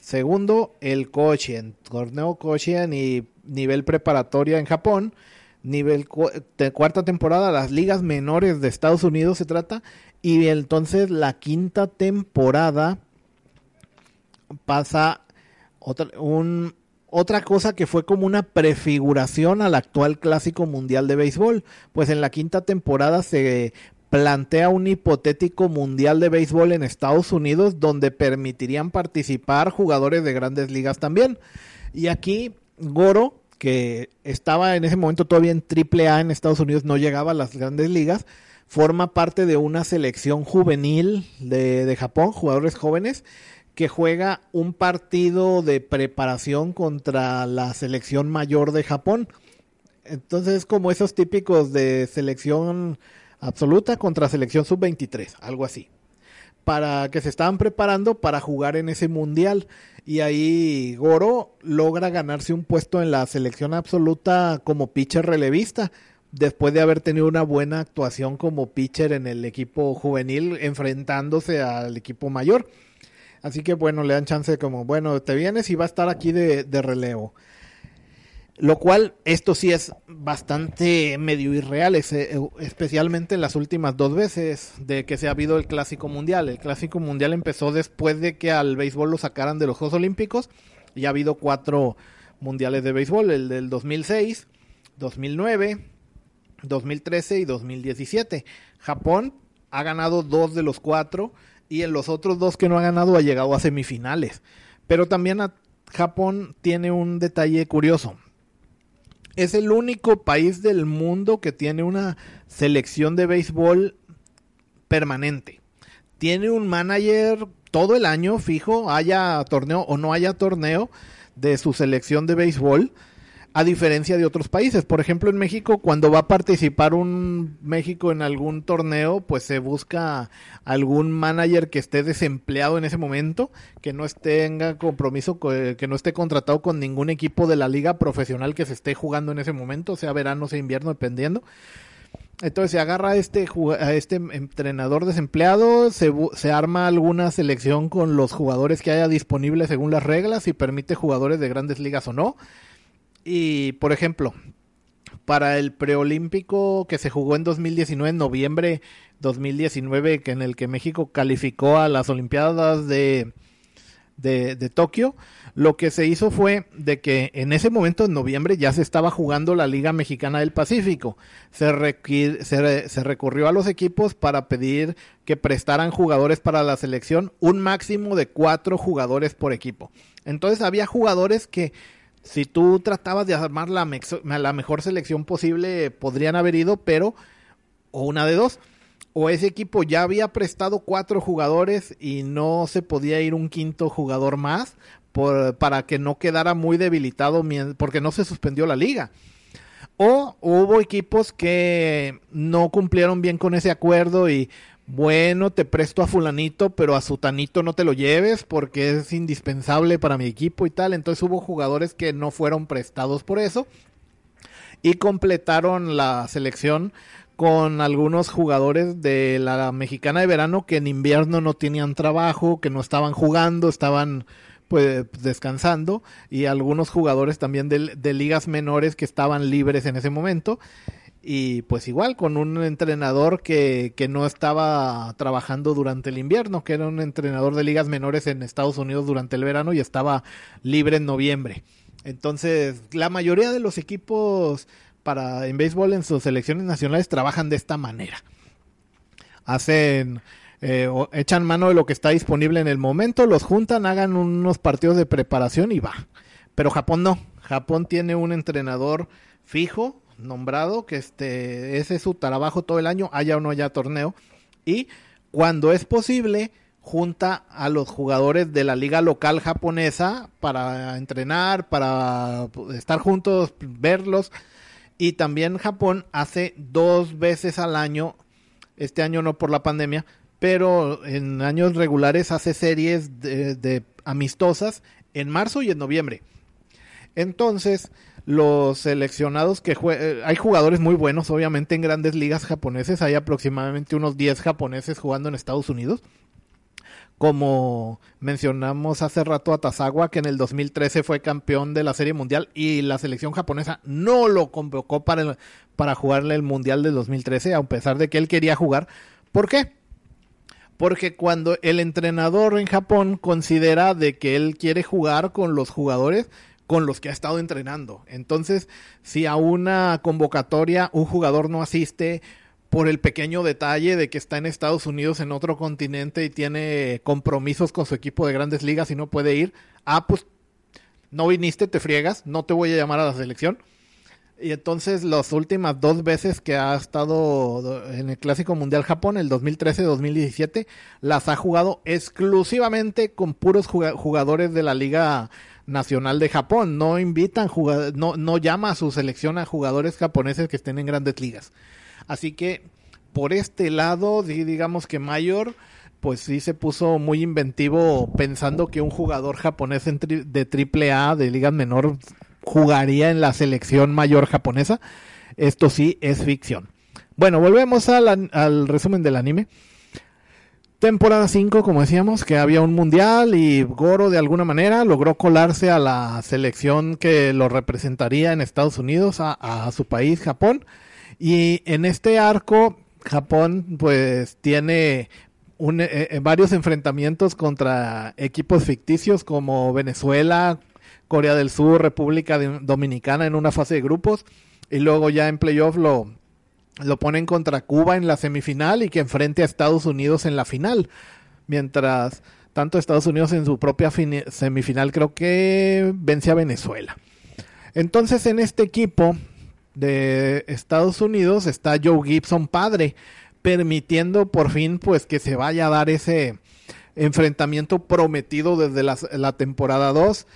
Segundo, el Koshien, torneo Koshien y nivel preparatoria en Japón. Nivel cuarta temporada, las ligas menores de Estados Unidos se trata. Y entonces la quinta temporada pasa otra, un, otra cosa que fue como una prefiguración al actual clásico mundial de béisbol. Pues en la quinta temporada se plantea un hipotético mundial de béisbol en Estados Unidos donde permitirían participar jugadores de grandes ligas también. Y aquí Goro, que estaba en ese momento todavía en AAA en Estados Unidos, no llegaba a las grandes ligas, forma parte de una selección juvenil de, de Japón, jugadores jóvenes, que juega un partido de preparación contra la selección mayor de Japón. Entonces, como esos típicos de selección absoluta contra selección sub-23, algo así. Para que se estaban preparando para jugar en ese mundial. Y ahí Goro logra ganarse un puesto en la selección absoluta como pitcher relevista. Después de haber tenido una buena actuación como pitcher en el equipo juvenil, enfrentándose al equipo mayor. Así que bueno, le dan chance como, bueno, te vienes y va a estar aquí de, relevo. Lo cual, esto sí es bastante medio irreal, eh, especialmente en las últimas dos veces de que se ha habido el Clásico Mundial. El Clásico Mundial empezó después de que al béisbol lo sacaran de los Juegos Olímpicos y ha habido cuatro mundiales de béisbol, el del 2006, 2009, 2013 y 2017. Japón ha ganado dos de los cuatro y en los otros dos que no ha ganado ha llegado a semifinales. Pero también Japón tiene un detalle curioso es el único país del mundo que tiene una selección de béisbol permanente. Tiene un manager todo el año fijo, haya torneo o no haya torneo de su selección de béisbol a diferencia de otros países. Por ejemplo, en México, cuando va a participar un México en algún torneo, pues se busca algún manager que esté desempleado en ese momento, que no tenga compromiso, que no esté contratado con ningún equipo de la liga profesional que se esté jugando en ese momento, sea verano, sea invierno, dependiendo. Entonces se agarra a este, a este entrenador desempleado, se, se arma alguna selección con los jugadores que haya disponibles según las reglas y permite jugadores de grandes ligas o no y, por ejemplo, para el preolímpico que se jugó en 2019, en noviembre 2019, que en el que México calificó a las Olimpiadas de, de, Tokio, lo que se hizo fue de que en ese momento, en noviembre, ya se estaba jugando la Liga Mexicana del Pacífico. Se, se, se recurrió a los equipos para pedir que prestaran jugadores para la selección, un máximo de cuatro jugadores por equipo. Entonces había jugadores que si tú tratabas de armar la, mejor selección posible, podrían haber ido, pero o una de dos, o ese equipo ya había prestado cuatro jugadores y no se podía ir un quinto jugador más por, para que no quedara muy debilitado porque no se suspendió la liga. O hubo equipos que no cumplieron bien con ese acuerdo y bueno, te presto a fulanito, pero a sutanito no te lo lleves porque es indispensable para mi equipo y tal. Entonces hubo jugadores que no fueron prestados por eso y completaron la selección con algunos jugadores de la mexicana de verano que en invierno no tenían trabajo, que no estaban jugando, estaban pues descansando y algunos jugadores también de, de ligas menores que estaban libres en ese momento y pues igual con un entrenador que, que, no estaba trabajando durante el invierno, que era un entrenador de ligas menores en Estados Unidos durante el verano y estaba libre en noviembre. Entonces, la mayoría de los equipos para en béisbol en sus selecciones nacionales trabajan de esta manera. Hacen eh, echan mano de lo que está disponible en el momento, los juntan, hagan unos partidos de preparación y va. Pero Japón no. Japón tiene un entrenador fijo nombrado, que este, es su trabajo todo el año, haya o no haya torneo. Y cuando es posible, junta a los jugadores de la liga local japonesa para entrenar, para estar juntos, verlos. Y también Japón hace dos veces al año, este año no por la pandemia, pero en años regulares hace series de amistosas en marzo y en noviembre. Entonces, los seleccionados que eh, hay jugadores muy buenos, obviamente en grandes ligas japoneses, hay aproximadamente unos 10 japoneses jugando en Estados Unidos. Como mencionamos hace rato a Tazawa, que en el 2013 fue campeón de la Serie Mundial y la selección japonesa no lo convocó para, para jugarle el Mundial del 2013, a pesar de que él quería jugar. ¿Por qué? Porque cuando el entrenador en Japón considera de que él quiere jugar con los jugadores, con los que ha estado entrenando. Entonces, si a una convocatoria un jugador no asiste por el pequeño detalle de que está en Estados Unidos, en otro continente y tiene compromisos con su equipo de grandes ligas y no puede ir, ah, pues no viniste, te friegas, no te voy a llamar a la selección. Y entonces las últimas dos veces que ha estado en el Clásico Mundial Japón, el 2013-2017, las ha jugado exclusivamente con puros jugadores de la Liga nacional de Japón. No invitan no, no llama a su selección a jugadores japoneses que estén en grandes ligas. Así que por este lado, digamos que Mayor, pues sí se puso muy inventivo pensando que un jugador japonés de triple A, de ligas menor, jugaría en la selección mayor japonesa. Esto sí es ficción. Bueno, volvemos al, al resumen del anime. Temporada 5, como decíamos, que había un mundial y Goro de alguna manera logró colarse a la selección que lo representaría en Estados Unidos, a, su país, Japón. Y en este arco, Japón pues tiene eh, eh, varios enfrentamientos contra equipos ficticios como Venezuela, Corea del Sur, República Dominicana en una fase de grupos. Y luego ya en playoff lo lo ponen contra Cuba en la semifinal y que enfrente a Estados Unidos en la final. Mientras tanto Estados Unidos en su propia semifinal creo que vence a Venezuela. Entonces en este equipo de Estados Unidos está Joe Gibson padre, permitiendo por fin pues que se vaya a dar ese enfrentamiento prometido desde la, temporada 2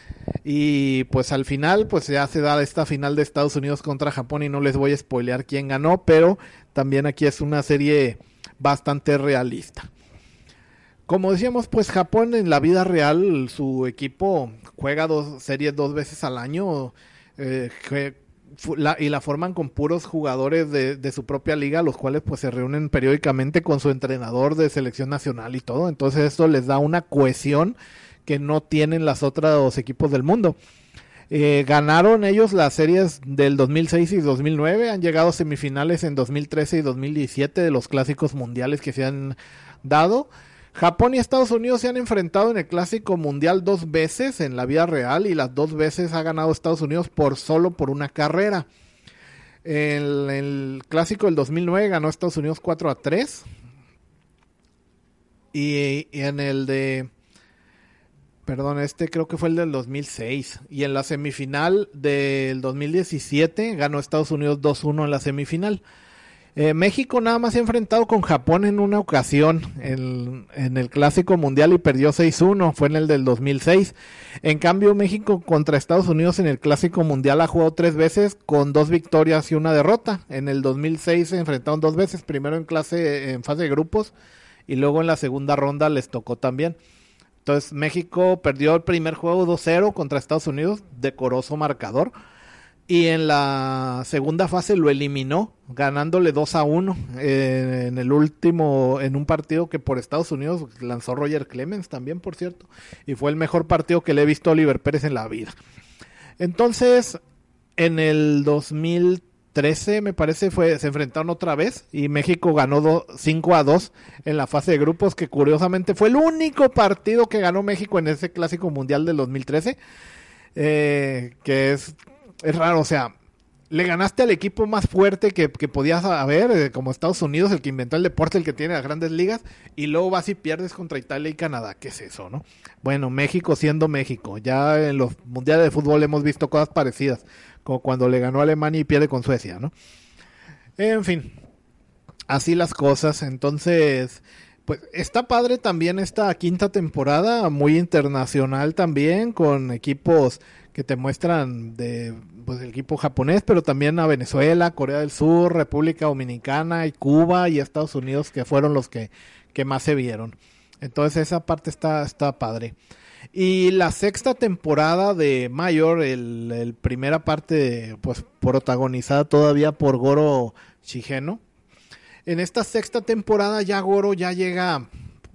y pues al final pues ya se da esta final de Estados Unidos contra Japón y no les voy a spoilear quién ganó, pero también aquí es una serie bastante realista. Como decíamos, pues Japón en la vida real, su equipo juega dos series dos veces al año. Eh, y la forman con puros jugadores de, su propia liga, los cuales pues se reúnen periódicamente con su entrenador de selección nacional y todo. Entonces esto les da una cohesión que no tienen los otros equipos del mundo. Eh, ganaron ellos las series del 2006 y 2009, han llegado a semifinales en 2013 y 2017 de los clásicos mundiales que se han dado. Japón y Estados Unidos se han enfrentado en el Clásico Mundial dos veces en la vida real y las dos veces ha ganado Estados Unidos por solo por una carrera. En el, Clásico del 2009 ganó Estados Unidos 4 a 3. Y, y, en el de... Perdón, este creo que fue el del 2006. Y en la semifinal del 2017 ganó Estados Unidos 2-1 en la semifinal. Eh, México nada más se ha enfrentado con Japón en una ocasión en, el Clásico Mundial y perdió 6-1, fue en el del 2006. En cambio, México contra Estados Unidos en el Clásico Mundial ha jugado tres veces con dos victorias y una derrota. En el 2006 se enfrentaron dos veces, primero en clase en fase de grupos y luego en la segunda ronda les tocó también. Entonces México perdió el primer juego 2-0 contra Estados Unidos, decoroso marcador. Y en la segunda fase lo eliminó, ganándole 2 a 1 eh, en el último, en un partido que por Estados Unidos lanzó Roger Clemens también, por cierto. Y fue el mejor partido que le he visto a Oliver Pérez en la vida. Entonces, en el 2013, me parece, fue, se enfrentaron otra vez y México ganó 5 a 2 en la fase de grupos, que curiosamente fue el único partido que ganó México en ese clásico mundial del 2013. Eh, que es es raro, o sea, le ganaste al equipo más fuerte que, podías haber, eh, como Estados Unidos, el que inventó el deporte, el que tiene las grandes ligas, y luego vas y pierdes contra Italia y Canadá. ¿Qué es eso, no? Bueno, México siendo México. Ya en los mundiales de fútbol hemos visto cosas parecidas, como cuando le ganó Alemania y pierde con Suecia, ¿no? En fin, así las cosas. Entonces, pues está padre también esta quinta temporada, muy internacional también, con equipos que te muestran de pues el equipo japonés, pero también a Venezuela, Corea del Sur, República Dominicana y Cuba y Estados Unidos que fueron los que, que más se vieron. Entonces esa parte está, está padre. Y la sexta temporada de Mayor, el, primera parte, pues protagonizada todavía por Goro Shigeno. En esta sexta temporada ya Goro ya llega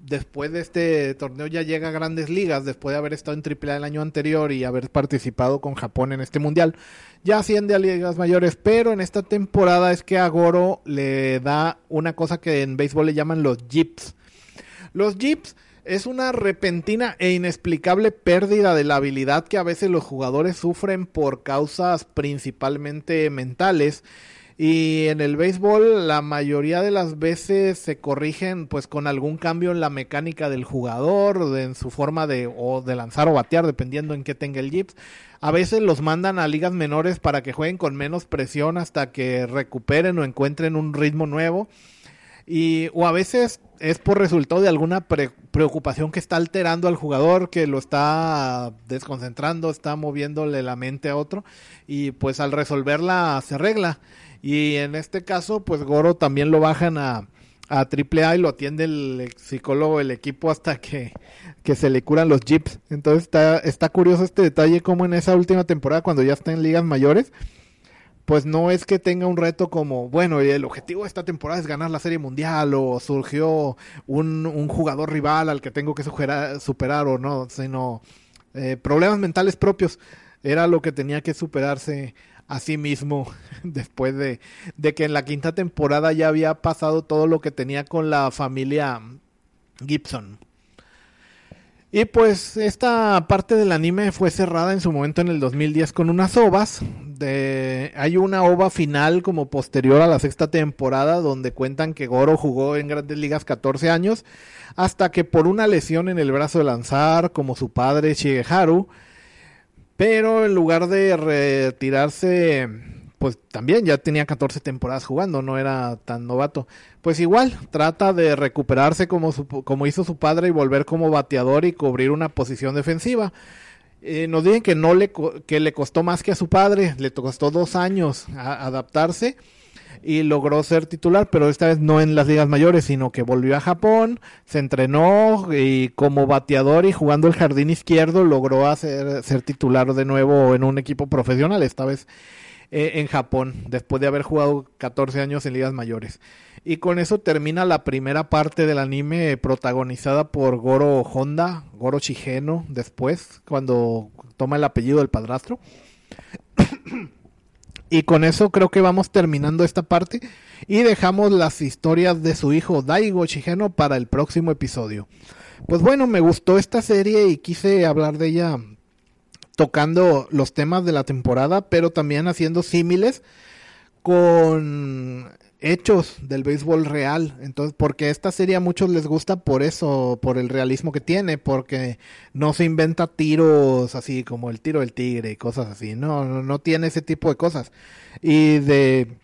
después de este torneo ya llega a grandes ligas, después de haber estado en AAA el año anterior y haber participado con Japón en este mundial, ya asciende a ligas mayores, pero en esta temporada es que a Goro le da una cosa que en béisbol le llaman los jips. Los jips es una repentina e inexplicable pérdida de la habilidad que a veces los jugadores sufren por causas principalmente mentales y en el béisbol la mayoría de las veces se corrigen pues con algún cambio en la mecánica del jugador, en su forma de, o de lanzar o batear, dependiendo en qué tenga el gips. A veces los mandan a ligas menores para que jueguen con menos presión hasta que recuperen o encuentren un ritmo nuevo. Y, o a veces es por resultado de alguna preocupación que está alterando al jugador, que lo está desconcentrando, está moviéndole la mente a otro, y pues al resolverla se arregla. Y en este caso, pues Goro también lo bajan a, a AAA y lo atiende el psicólogo del equipo hasta que, se le curan los jeeps. Entonces está, está curioso este detalle como en esa última temporada, cuando ya está en ligas mayores, pues no es que tenga un reto como, bueno, el objetivo de esta temporada es ganar la Serie Mundial o surgió un, un jugador rival al que tengo que superar o no, sino eh, problemas mentales propios. Era lo que tenía que superarse a sí mismo después de, de que en la quinta temporada ya había pasado todo lo que tenía con la familia Gibson. Y pues esta parte del anime fue cerrada en su momento en el 2010 con unas ovas. De... Hay una ova final como posterior a la sexta temporada donde cuentan que Goro jugó en grandes ligas 14 años hasta que por una lesión en el brazo de lanzar como su padre Shigeharu, pero en lugar de retirarse pues también ya tenía 14 temporadas jugando, no era tan novato. Pues igual, trata de recuperarse como, como hizo su padre y volver como bateador y cubrir una posición defensiva. Eh, nos dicen que no le, que le costó más que a su padre, le costó dos años adaptarse y logró ser titular, pero esta vez no en las ligas mayores, sino que volvió a Japón, se entrenó y como bateador y jugando el jardín izquierdo logró hacer, ser titular de nuevo en un equipo profesional, esta vez eh, en Japón, después de haber jugado 14 años en ligas mayores. Y con eso termina la primera parte del anime protagonizada por Goro Honda, Goro Shigeno, después, cuando toma el apellido del padrastro. y con eso creo que vamos terminando esta parte y dejamos las historias de su hijo Daigo Shigeno para el próximo episodio. Pues bueno, me gustó esta serie y quise hablar de ella tocando los temas de la temporada, pero también haciendo símiles con hechos del béisbol real. Entonces, porque esta serie a muchos les gusta por eso, por el realismo que tiene, porque no se inventa tiros así como el tiro del tigre y cosas así. No, no, no tiene ese tipo de cosas. Y de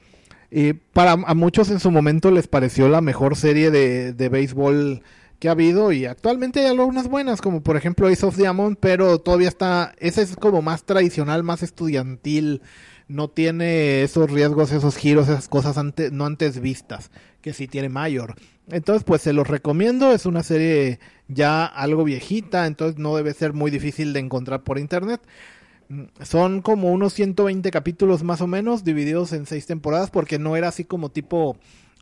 y para a muchos en su momento les pareció la mejor serie de, de béisbol que ha habido y actualmente hay algunas buenas, como por ejemplo Ace of Diamond, pero todavía está, ese es como más tradicional, más estudiantil, no tiene esos riesgos, esos giros, esas cosas antes, no antes vistas, que sí tiene Mayor. Entonces, pues se los recomiendo, es una serie ya algo viejita, entonces no debe ser muy difícil de encontrar por internet. Mm, son como unos 120 capítulos más o menos, divididos en seis temporadas, porque no era así como tipo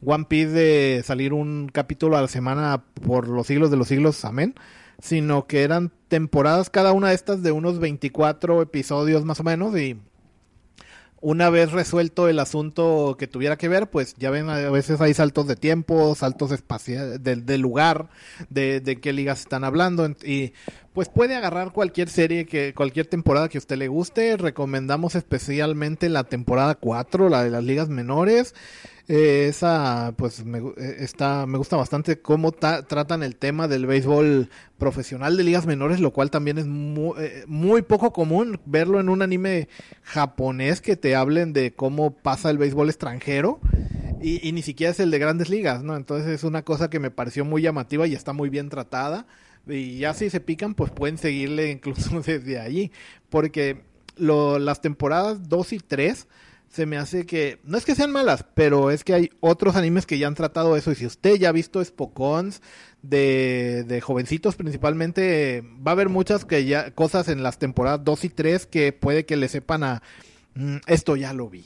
One Piece de salir un capítulo a la semana por los siglos de los siglos, amén, sino que eran temporadas cada una de estas de unos 24 episodios más o menos y una vez resuelto el asunto que tuviera que ver, pues ya ven, a veces hay saltos de tiempo, saltos de, lugar, de, de, qué ligas están hablando, y pues puede agarrar cualquier serie, que cualquier temporada que a usted le guste. Recomendamos especialmente la temporada 4, la de las ligas menores. Eh, esa, pues, me, eh, está, me gusta bastante cómo tratan el tema del béisbol profesional de ligas menores, lo cual también es muy, eh, muy poco común verlo en un anime japonés que te hablen de cómo pasa el béisbol extranjero. Y, y, ni siquiera es el de grandes ligas, ¿no? Entonces es una cosa que me pareció muy llamativa y está muy bien tratada. Y ya si se pican, pues pueden seguirle incluso desde allí. Porque lo, las temporadas 2 y 3 se me hace que, no es que sean malas, pero es que hay otros animes que ya han tratado eso. Y si usted ya ha visto Spokons de, de jovencitos principalmente, va a haber muchas que ya, cosas en las temporadas 2 y 3 que puede que le sepan a, mm, esto ya lo vi.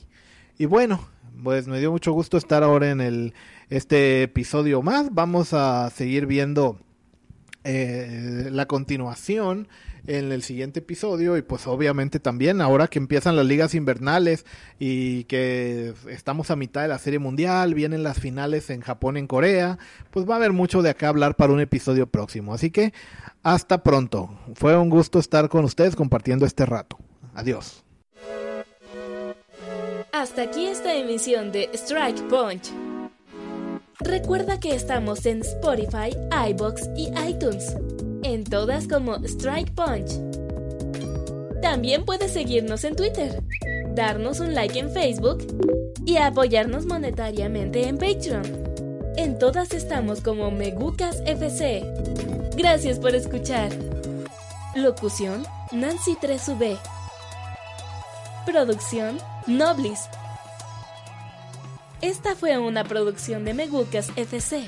Y bueno, pues me dio mucho gusto estar ahora en el, este episodio más. Vamos a seguir viendo eh, la continuación en el siguiente episodio y pues obviamente también ahora que empiezan las ligas invernales y que estamos a mitad de la serie mundial, vienen las finales en Japón, en Corea, pues va a haber mucho de acá hablar para un episodio próximo. Así que hasta pronto. Fue un gusto estar con ustedes compartiendo este rato. Adiós. Hasta aquí esta emisión de Strike Punch. Recuerda que estamos en Spotify, iBox y iTunes. En todas como Strike Punch. También puedes seguirnos en Twitter, darnos un like en Facebook y apoyarnos monetariamente en Patreon. En todas estamos como Megucas FC. Gracias por escuchar. Locución Nancy 3V. Producción Noblis. Esta fue una producción de Megucas FC.